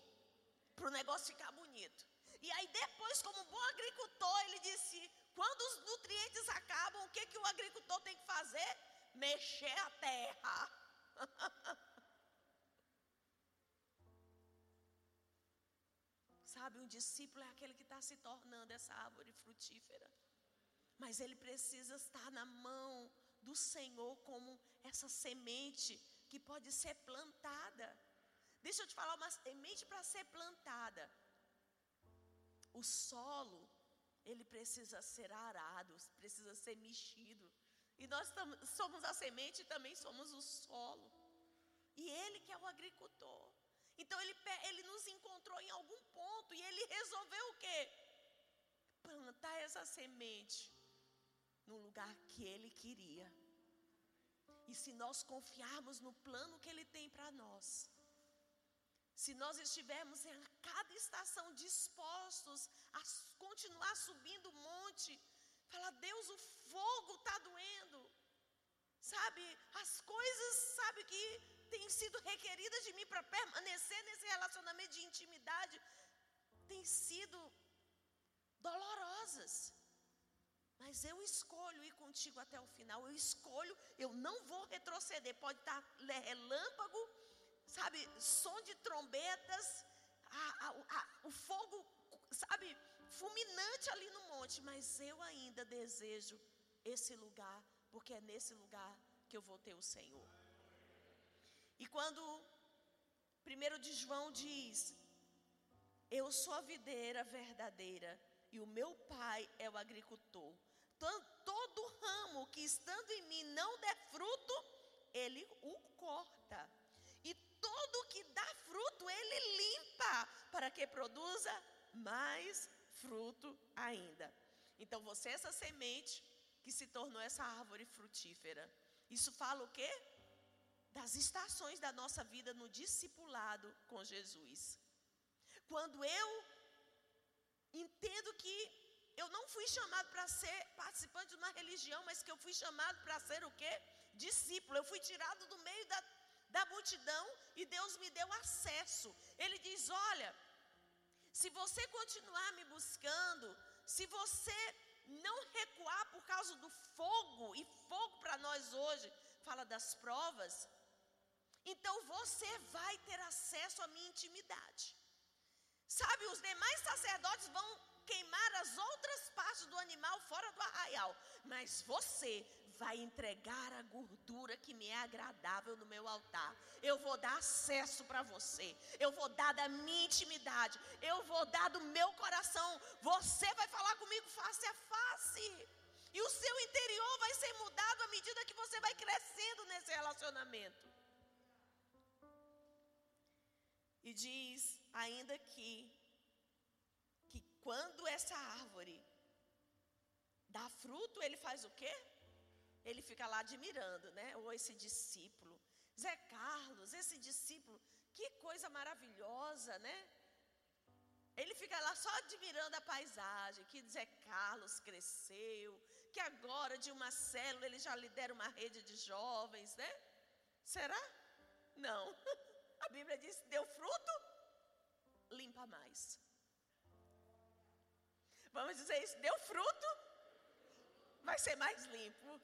para o negócio ficar bonito. E aí depois, como bom agricultor, ele disse: quando os nutrientes acabam, o que, que o agricultor tem que fazer? Mexer a terra. Sabe, um discípulo é aquele que está se tornando essa árvore frutífera. Mas ele precisa estar na mão do Senhor como essa semente que pode ser plantada. Deixa eu te falar, uma semente para ser plantada. O solo ele precisa ser arado, precisa ser mexido. E nós somos a semente e também somos o solo. E ele que é o agricultor. Então ele, ele nos encontrou em algum ponto e ele resolveu o quê? Plantar essa semente no lugar que ele queria. E se nós confiarmos no plano que ele tem para nós, se nós estivermos em cada estação dispostos a continuar subindo o monte, fala, Deus, o fogo está doendo. Sabe, as coisas, sabe, que têm sido requeridas de mim para permanecer nesse relacionamento de intimidade, têm sido dolorosas. Mas eu escolho ir contigo até o final. Eu escolho, eu não vou retroceder. Pode estar relâmpago, sabe, som de trombetas, a, a, a, o fogo, sabe, fulminante ali no monte, mas eu ainda desejo esse lugar, porque é nesse lugar que eu vou ter o Senhor. E quando primeiro de João diz: Eu sou a videira verdadeira e o meu pai é o agricultor. Todo ramo que estando em mim não der fruto, ele o corta ele limpa, para que produza mais fruto ainda. Então você é essa semente que se tornou essa árvore frutífera. Isso fala o quê? Das estações da nossa vida no discipulado com Jesus. Quando eu entendo que eu não fui chamado para ser participante de uma religião, mas que eu fui chamado para ser o quê? Discípulo. Eu fui tirado do meio da da multidão e Deus me deu acesso. Ele diz: Olha, se você continuar me buscando, se você não recuar por causa do fogo, e fogo para nós hoje fala das provas, então você vai ter acesso à minha intimidade. Sabe, os demais sacerdotes vão queimar as outras partes do animal fora do arraial, mas você vai entregar a gordura que me é agradável no meu altar. Eu vou dar acesso para você. Eu vou dar da minha intimidade. Eu vou dar do meu coração. Você vai falar comigo face a face. E o seu interior vai ser mudado à medida que você vai crescendo nesse relacionamento. E diz ainda que que quando essa árvore dá fruto, ele faz o quê? Ele fica lá admirando, né? Ou esse discípulo. Zé Carlos, esse discípulo, que coisa maravilhosa, né? Ele fica lá só admirando a paisagem, que Zé Carlos cresceu, que agora de uma célula ele já lidera uma rede de jovens, né? Será? Não. A Bíblia diz: deu fruto, limpa mais. Vamos dizer isso: deu fruto, vai ser mais limpo.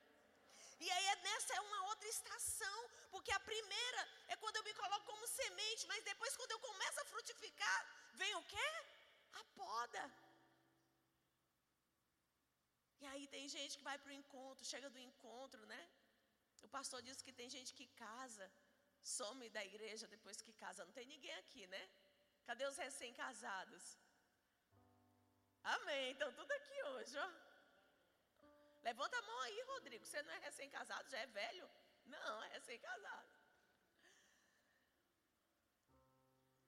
E aí é nessa é uma outra estação, porque a primeira é quando eu me coloco como semente, mas depois quando eu começo a frutificar, vem o quê? A poda. E aí tem gente que vai para o encontro, chega do encontro, né? O pastor disse que tem gente que casa, some da igreja depois que casa. Não tem ninguém aqui, né? Cadê os recém-casados? Amém. Então tudo aqui hoje, ó. Levanta a mão aí, Rodrigo. Você não é recém-casado, já é velho? Não, é recém-casado.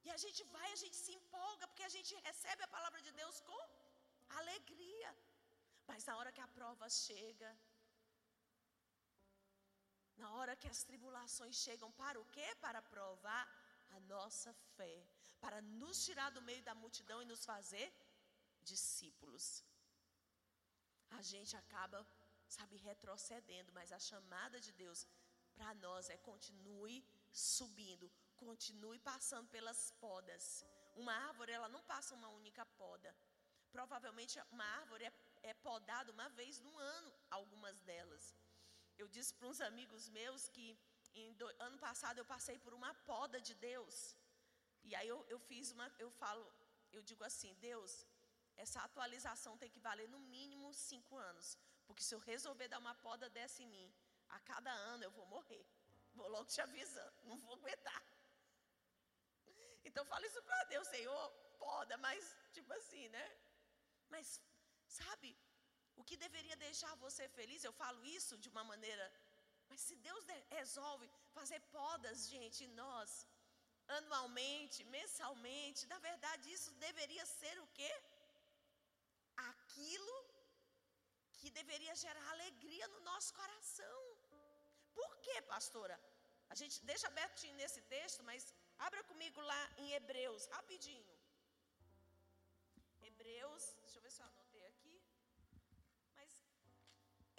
E a gente vai, a gente se empolga, porque a gente recebe a palavra de Deus com alegria. Mas na hora que a prova chega, na hora que as tribulações chegam, para o quê? Para provar a nossa fé, para nos tirar do meio da multidão e nos fazer discípulos. A gente acaba, sabe, retrocedendo, mas a chamada de Deus para nós é continue subindo, continue passando pelas podas. Uma árvore, ela não passa uma única poda. Provavelmente uma árvore é é podada uma vez no ano, algumas delas. Eu disse para uns amigos meus que do, ano passado eu passei por uma poda de Deus. E aí eu, eu fiz uma, eu falo, eu digo assim, Deus, essa atualização tem que valer no mínimo cinco anos. Porque se eu resolver dar uma poda dessa em mim, a cada ano eu vou morrer. Vou logo te avisando, não vou aguentar. Então fala isso para Deus, Senhor, poda, mas tipo assim, né? Mas Sabe? O que deveria deixar você feliz, eu falo isso de uma maneira. Mas se Deus resolve fazer podas, gente, em nós, anualmente, mensalmente, na verdade isso deveria ser o quê? Aquilo que deveria gerar alegria no nosso coração. Por quê, pastora? A gente deixa abertinho nesse texto, mas abra comigo lá em Hebreus, rapidinho. Hebreus, deixa eu ver se eu anoto.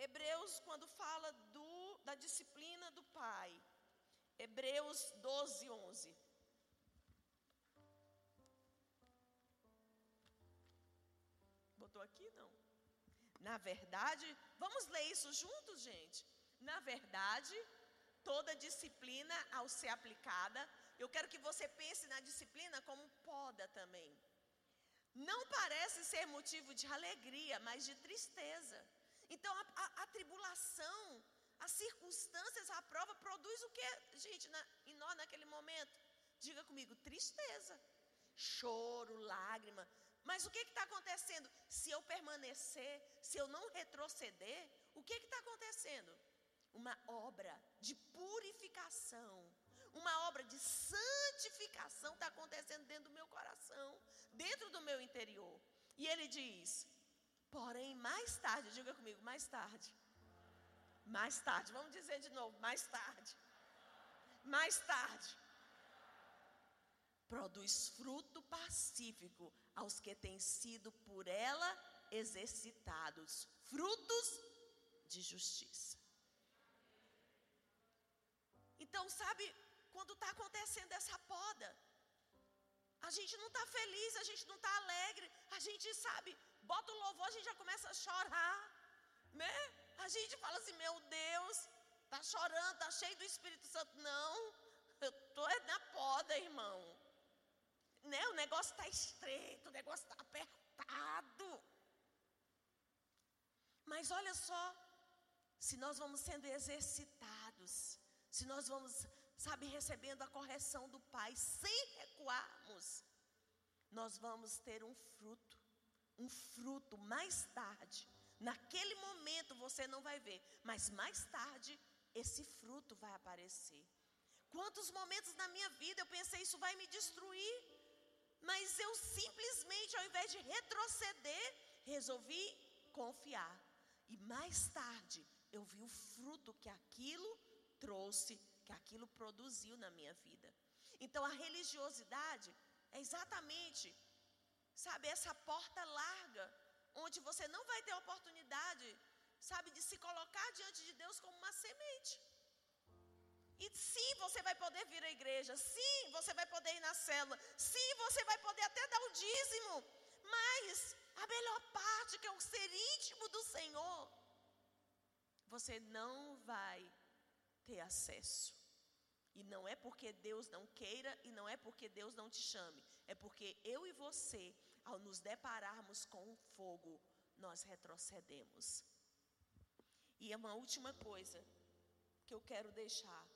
Hebreus, quando fala do, da disciplina do pai. Hebreus 12, 11. Na verdade, vamos ler isso juntos, gente? Na verdade, toda disciplina, ao ser aplicada, eu quero que você pense na disciplina como poda também. Não parece ser motivo de alegria, mas de tristeza. Então a, a, a tribulação, as circunstâncias, a prova produz o que, gente, na, em nós naquele momento? Diga comigo, tristeza, choro, lágrima. Mas o que está acontecendo? Se eu permanecer, se eu não retroceder, o que está acontecendo? Uma obra de purificação, uma obra de santificação está acontecendo dentro do meu coração, dentro do meu interior. E ele diz: Porém, mais tarde, diga comigo, mais tarde. Mais tarde, vamos dizer de novo, mais tarde. Mais tarde. Produz fruto pacífico aos que têm sido por ela exercitados, frutos de justiça. Então, sabe, quando está acontecendo essa poda, a gente não está feliz, a gente não está alegre, a gente sabe, bota o louvor, a gente já começa a chorar, né? A gente fala assim, meu Deus, tá chorando, tá cheio do Espírito Santo. Não, eu tô na poda, irmão. Né? O negócio está estreito, o negócio está apertado. Mas olha só, se nós vamos sendo exercitados, se nós vamos, sabe, recebendo a correção do Pai sem recuarmos, nós vamos ter um fruto, um fruto mais tarde. Naquele momento você não vai ver, mas mais tarde esse fruto vai aparecer. Quantos momentos na minha vida eu pensei isso vai me destruir, mas eu simplesmente, ao invés de retroceder, resolvi confiar. E mais tarde eu vi o fruto que aquilo trouxe, que aquilo produziu na minha vida. Então a religiosidade é exatamente, sabe, essa porta larga, onde você não vai ter oportunidade, sabe, de se colocar diante de Deus como uma semente. E sim, você vai poder vir à igreja, sim, você vai poder ir na célula, sim, você vai poder até dar o dízimo, mas a melhor parte, que é o ser íntimo do Senhor, você não vai ter acesso. E não é porque Deus não queira e não é porque Deus não te chame, é porque eu e você, ao nos depararmos com o fogo, nós retrocedemos. E é uma última coisa que eu quero deixar.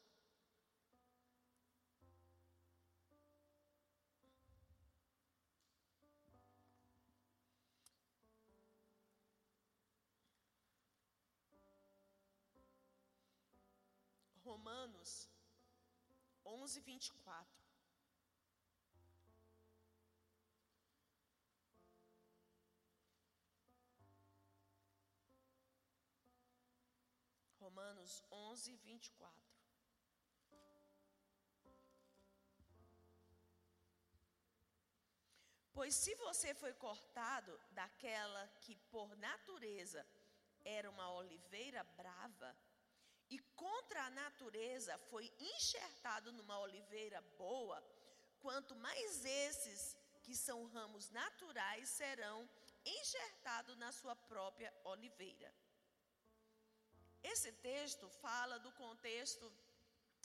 Romanos 11, 24. Romanos 11, 24. Pois se você foi cortado daquela que por natureza era uma oliveira brava, e contra a natureza foi enxertado numa oliveira boa, quanto mais esses, que são ramos naturais, serão enxertados na sua própria oliveira. Esse texto fala do contexto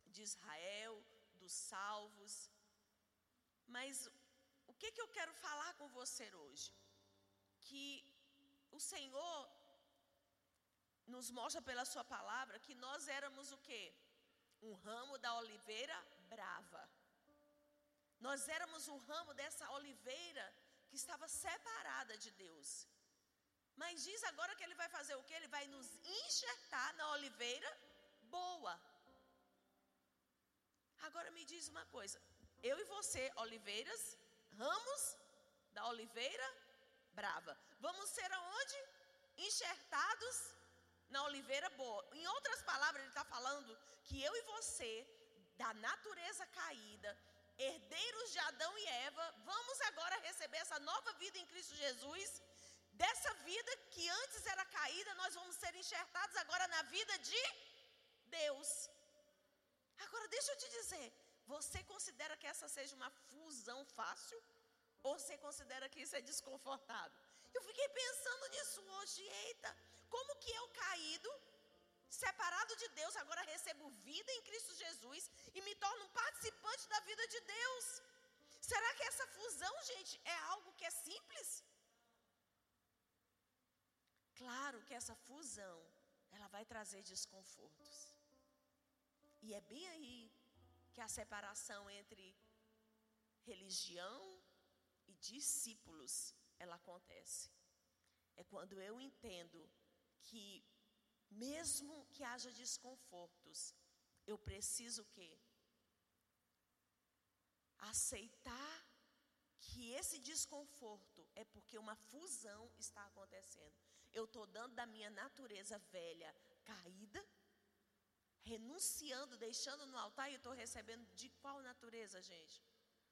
de Israel, dos salvos, mas o que, que eu quero falar com você hoje? Que o Senhor nos mostra pela sua palavra que nós éramos o quê? Um ramo da oliveira brava. Nós éramos um ramo dessa oliveira que estava separada de Deus. Mas diz agora que ele vai fazer o quê? Ele vai nos enxertar na oliveira boa. Agora me diz uma coisa. Eu e você, oliveiras, ramos da oliveira brava. Vamos ser aonde? Enxertados na oliveira boa. Em outras palavras, ele está falando que eu e você, da natureza caída, herdeiros de Adão e Eva, vamos agora receber essa nova vida em Cristo Jesus. Dessa vida que antes era caída, nós vamos ser enxertados agora na vida de Deus. Agora, deixa eu te dizer, você considera que essa seja uma fusão fácil? Ou você considera que isso é desconfortável? Eu fiquei pensando nisso hoje, eita, como que eu caído, separado de Deus, agora recebo vida em Cristo Jesus e me torno participante da vida de Deus? Será que essa fusão, gente, é algo que é simples? Claro que essa fusão, ela vai trazer desconfortos. E é bem aí que a separação entre religião e discípulos, ela acontece. É quando eu entendo que mesmo que haja desconfortos, eu preciso o quê? Aceitar que esse desconforto é porque uma fusão está acontecendo. Eu estou dando da minha natureza velha caída, renunciando, deixando no altar e estou recebendo de qual natureza, gente?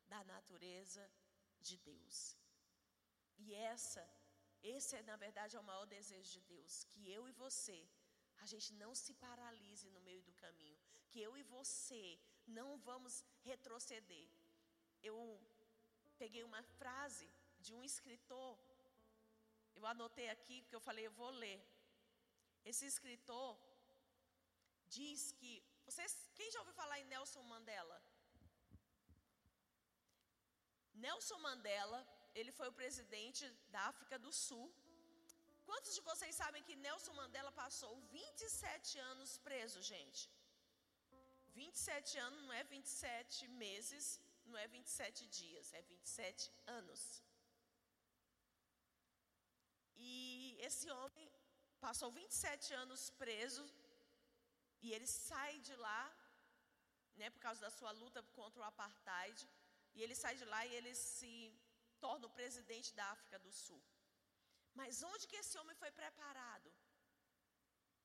Da natureza de Deus. E essa esse é, na verdade, é o maior desejo de Deus, que eu e você, a gente não se paralise no meio do caminho, que eu e você não vamos retroceder. Eu peguei uma frase de um escritor, eu anotei aqui porque eu falei, eu vou ler. Esse escritor diz que, vocês, quem já ouviu falar em Nelson Mandela? Nelson Mandela ele foi o presidente da África do Sul Quantos de vocês sabem que Nelson Mandela passou 27 anos preso, gente? 27 anos não é 27 meses, não é 27 dias, é 27 anos. E esse homem passou 27 anos preso e ele sai de lá, né, por causa da sua luta contra o apartheid, e ele sai de lá e ele se torna o presidente da África do Sul. Mas onde que esse homem foi preparado?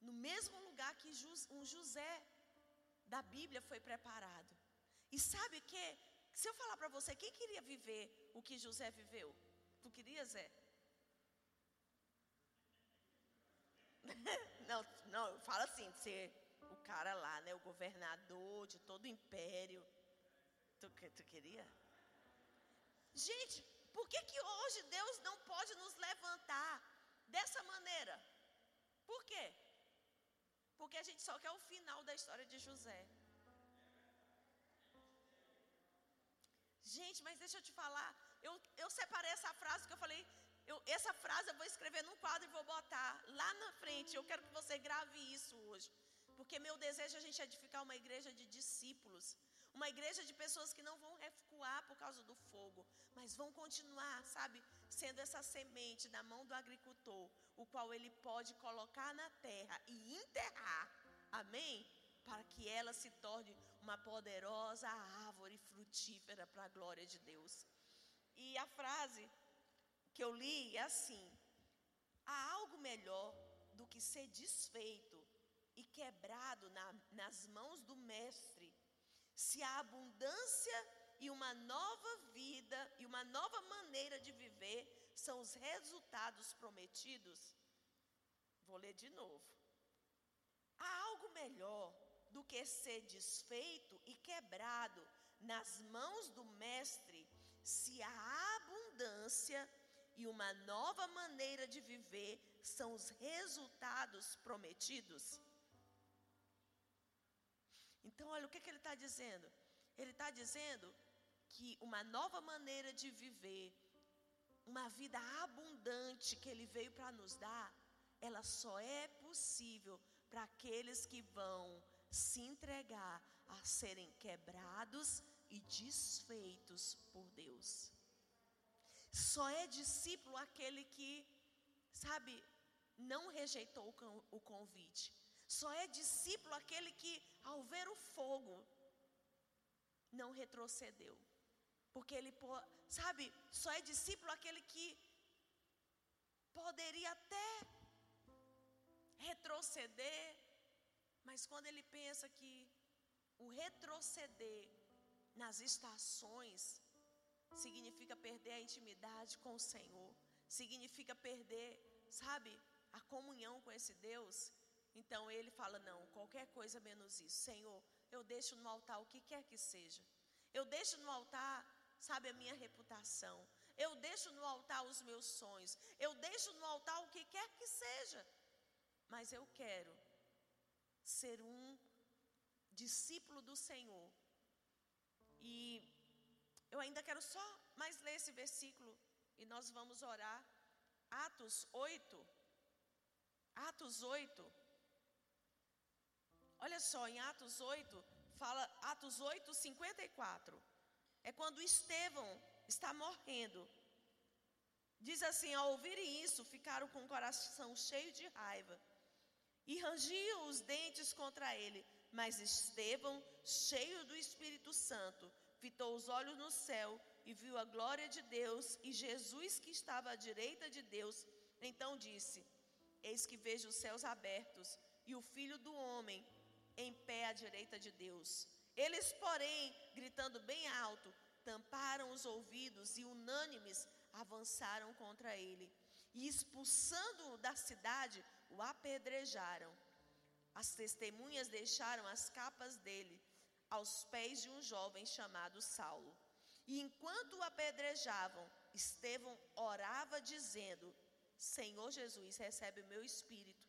No mesmo lugar que um José da Bíblia foi preparado. E sabe que? Se eu falar para você, quem queria viver o que José viveu? Tu querias, Zé? não, não, fala assim, ser o cara lá, né? O governador de todo o império. Tu, tu queria? Gente, por que, que hoje Deus não pode nos levantar dessa maneira? Por quê? Porque a gente só quer o final da história de José. Gente, mas deixa eu te falar. Eu, eu separei essa frase que eu falei. Eu, essa frase eu vou escrever num quadro e vou botar lá na frente. Eu quero que você grave isso hoje. Porque meu desejo é a gente edificar uma igreja de discípulos. Uma igreja de pessoas que não vão recuar por causa do fogo, mas vão continuar, sabe, sendo essa semente na mão do agricultor, o qual ele pode colocar na terra e enterrar. Amém? Para que ela se torne uma poderosa árvore frutífera para a glória de Deus. E a frase que eu li é assim: há algo melhor do que ser desfeito e quebrado na, nas mãos do Mestre se a abundância e uma nova vida e uma nova maneira de viver são os resultados prometidos, vou ler de novo. Há algo melhor do que ser desfeito e quebrado nas mãos do Mestre se a abundância e uma nova maneira de viver são os resultados prometidos. Então, olha o que, que ele está dizendo. Ele está dizendo que uma nova maneira de viver, uma vida abundante que ele veio para nos dar, ela só é possível para aqueles que vão se entregar a serem quebrados e desfeitos por Deus. Só é discípulo aquele que, sabe, não rejeitou o convite, só é discípulo aquele que, ao ver o fogo, não retrocedeu. Porque ele, sabe, só é discípulo aquele que poderia até retroceder, mas quando ele pensa que o retroceder nas estações significa perder a intimidade com o Senhor, significa perder, sabe, a comunhão com esse Deus, então ele fala: Não, qualquer coisa menos isso. Senhor, eu deixo no altar o que quer que seja. Eu deixo no altar, sabe, a minha reputação. Eu deixo no altar os meus sonhos. Eu deixo no altar o que quer que seja. Mas eu quero ser um discípulo do Senhor. E eu ainda quero só mais ler esse versículo e nós vamos orar. Atos 8. Atos 8. Olha só, em Atos 8, fala Atos 8, 54. É quando Estevão está morrendo. Diz assim: ao ouvirem isso, ficaram com o coração cheio de raiva e rangiam os dentes contra ele. Mas Estevão, cheio do Espírito Santo, fitou os olhos no céu e viu a glória de Deus e Jesus que estava à direita de Deus. Então disse: Eis que vejo os céus abertos e o filho do homem em pé à direita de Deus. Eles, porém, gritando bem alto, tamparam os ouvidos e, unânimes, avançaram contra ele. E, expulsando-o da cidade, o apedrejaram. As testemunhas deixaram as capas dele aos pés de um jovem chamado Saulo. E enquanto o apedrejavam, Estevão orava, dizendo: Senhor Jesus, recebe o meu espírito.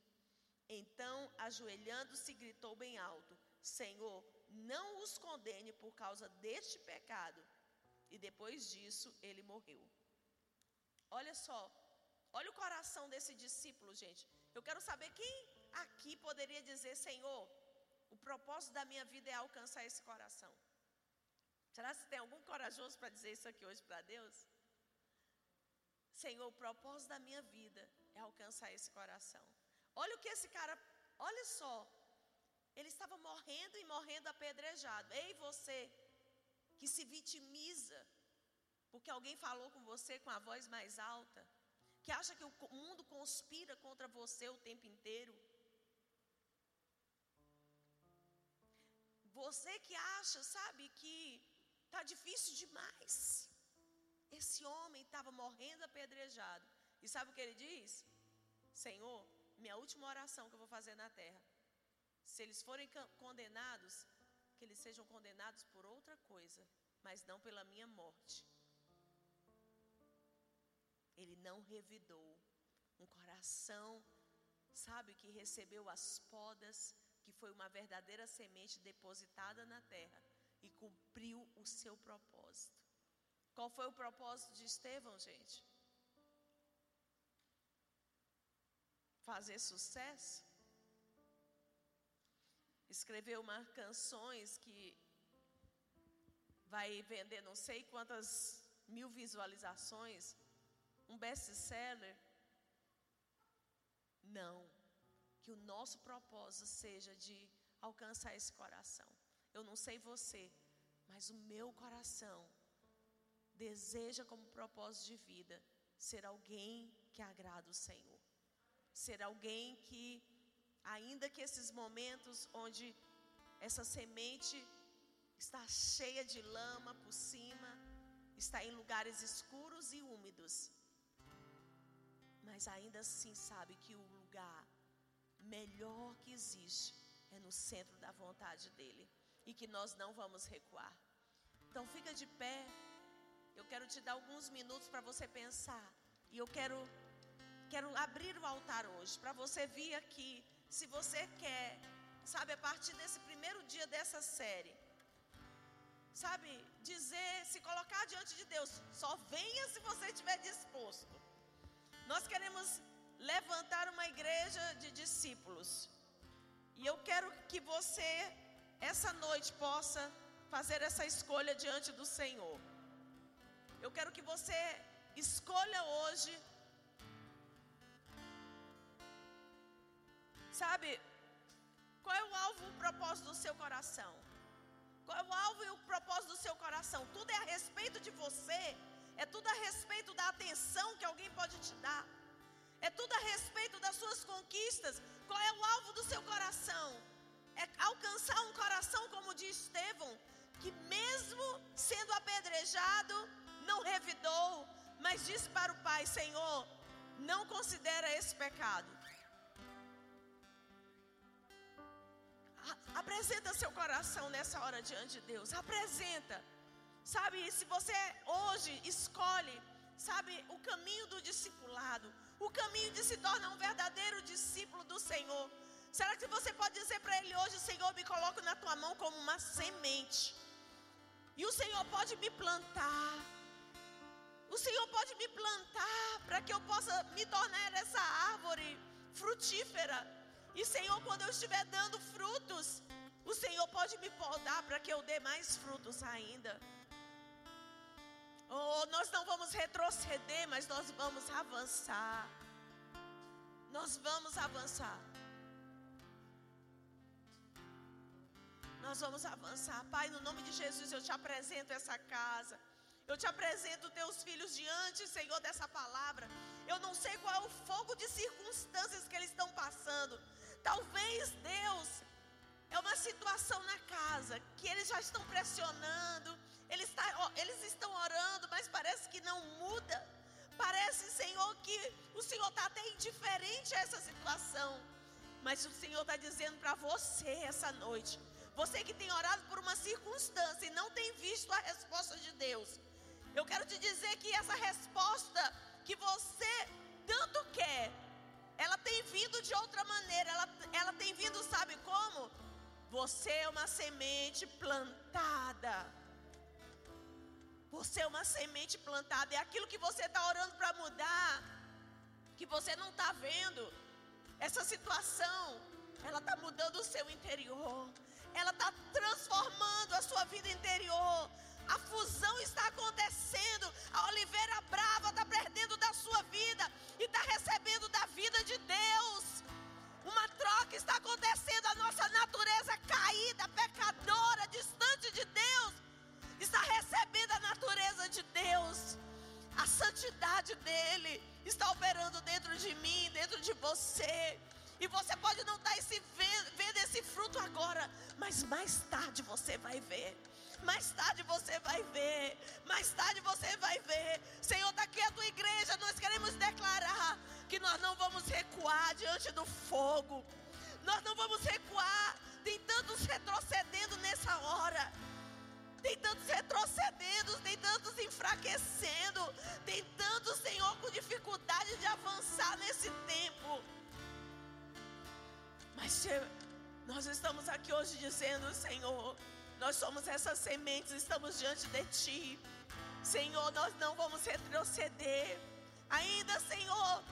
Então, ajoelhando-se, gritou bem alto: Senhor, não os condene por causa deste pecado. E depois disso, ele morreu. Olha só Olha o coração desse discípulo, gente. Eu quero saber quem aqui poderia dizer: Senhor, o propósito da minha vida é alcançar esse coração. Será que tem algum corajoso para dizer isso aqui hoje para Deus? Senhor, o propósito da minha vida é alcançar esse coração. Olha o que esse cara, olha só. Ele estava morrendo e morrendo apedrejado. Ei, você que se vitimiza porque alguém falou com você com a voz mais alta, que acha que o mundo conspira contra você o tempo inteiro. Você que acha, sabe, que está difícil demais. Esse homem estava morrendo apedrejado. E sabe o que ele diz? Senhor, minha última oração que eu vou fazer na terra. Se eles forem condenados, que eles sejam condenados por outra coisa, mas não pela minha morte. Ele não revidou. Um coração, sabe, que recebeu as podas, que foi uma verdadeira semente depositada na terra e cumpriu o seu propósito. Qual foi o propósito de Estevão, gente? Fazer sucesso? Escreveu umas canções que vai vender não sei quantas mil visualizações, um best-seller. Não, que o nosso propósito seja de alcançar esse coração. Eu não sei você, mas o meu coração deseja como propósito de vida ser alguém que agrada o Senhor. Ser alguém que, ainda que esses momentos onde essa semente está cheia de lama por cima, está em lugares escuros e úmidos, mas ainda assim sabe que o lugar melhor que existe é no centro da vontade dEle e que nós não vamos recuar. Então fica de pé. Eu quero te dar alguns minutos para você pensar. E eu quero quero abrir o altar hoje para você vir aqui, se você quer, sabe, a partir desse primeiro dia dessa série, sabe, dizer, se colocar diante de Deus, só venha se você estiver disposto. Nós queremos levantar uma igreja de discípulos. E eu quero que você essa noite possa fazer essa escolha diante do Senhor. Eu quero que você escolha hoje, sabe, qual é o alvo e o propósito do seu coração? Qual é o alvo e o propósito do seu coração? Tudo é a respeito de você, é tudo a respeito da atenção que alguém pode te dar, é tudo a respeito das suas conquistas. Qual é o alvo do seu coração? é alcançar um coração como de Estevão, que mesmo sendo apedrejado, não revidou, mas disse para o Pai: Senhor, não considera esse pecado. Apresenta seu coração nessa hora diante de Deus. Apresenta. Sabe, se você hoje escolhe, sabe, o caminho do discipulado, o caminho de se tornar um verdadeiro discípulo do Senhor, Será que você pode dizer para Ele hoje, Senhor, me coloco na tua mão como uma semente. E o Senhor pode me plantar. O Senhor pode me plantar para que eu possa me tornar essa árvore frutífera. E Senhor, quando eu estiver dando frutos, o Senhor pode me podar para que eu dê mais frutos ainda. Oh, nós não vamos retroceder, mas nós vamos avançar. Nós vamos avançar. Nós vamos avançar. Pai, no nome de Jesus, eu te apresento essa casa. Eu te apresento teus filhos diante, Senhor, dessa palavra. Eu não sei qual é o fogo de circunstâncias que eles estão passando. Talvez, Deus, é uma situação na casa que eles já estão pressionando, eles, tá, eles estão orando, mas parece que não muda. Parece, Senhor, que o Senhor está até indiferente a essa situação. Mas o Senhor está dizendo para você essa noite: você que tem orado por uma circunstância e não tem visto a resposta de Deus. Eu quero te dizer que essa resposta que você tanto quer, ela tem vindo de outra maneira. Ela, ela tem vindo, sabe como? Você é uma semente plantada. Você é uma semente plantada. É aquilo que você está orando para mudar. que você não está vendo. Essa situação, ela está mudando o seu interior. Ela está transformando a sua vida interior. A fusão está acontecendo. A oliveira brava está perdendo da sua vida e está recebendo da vida de Deus. Uma troca está acontecendo. A nossa natureza caída, pecadora, distante de Deus, está recebendo a natureza de Deus. A santidade dele está operando dentro de mim, dentro de você. E você pode não estar esse, vendo esse fruto agora, mas mais tarde você vai ver. Mais tarde você vai ver. Mais tarde você vai ver. Senhor, está aqui a tua igreja. Nós queremos declarar que nós não vamos recuar diante do fogo. Nós não vamos recuar. Tem tantos retrocedendo nessa hora. Tem tantos retrocedendo, tem tantos enfraquecendo, tem tantos, Senhor, com dificuldade de avançar nesse tempo. Mas nós estamos aqui hoje dizendo, Senhor, nós somos essas sementes, estamos diante de Ti. Senhor, nós não vamos retroceder. Ainda, Senhor,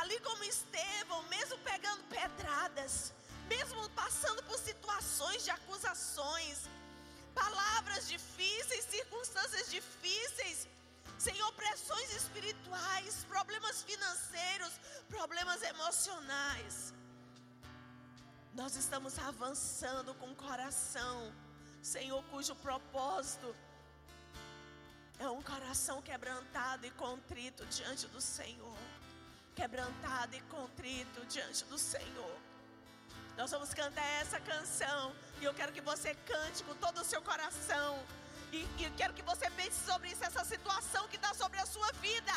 ali como Estevão, mesmo pegando pedradas, mesmo passando por situações de acusações, palavras difíceis, circunstâncias difíceis, Senhor, pressões espirituais, problemas financeiros, problemas emocionais. Nós estamos avançando com o coração, Senhor, cujo propósito é um coração quebrantado e contrito diante do Senhor. Quebrantado e contrito diante do Senhor. Nós vamos cantar essa canção. E eu quero que você cante com todo o seu coração. E, e quero que você pense sobre isso, essa situação que está sobre a sua vida.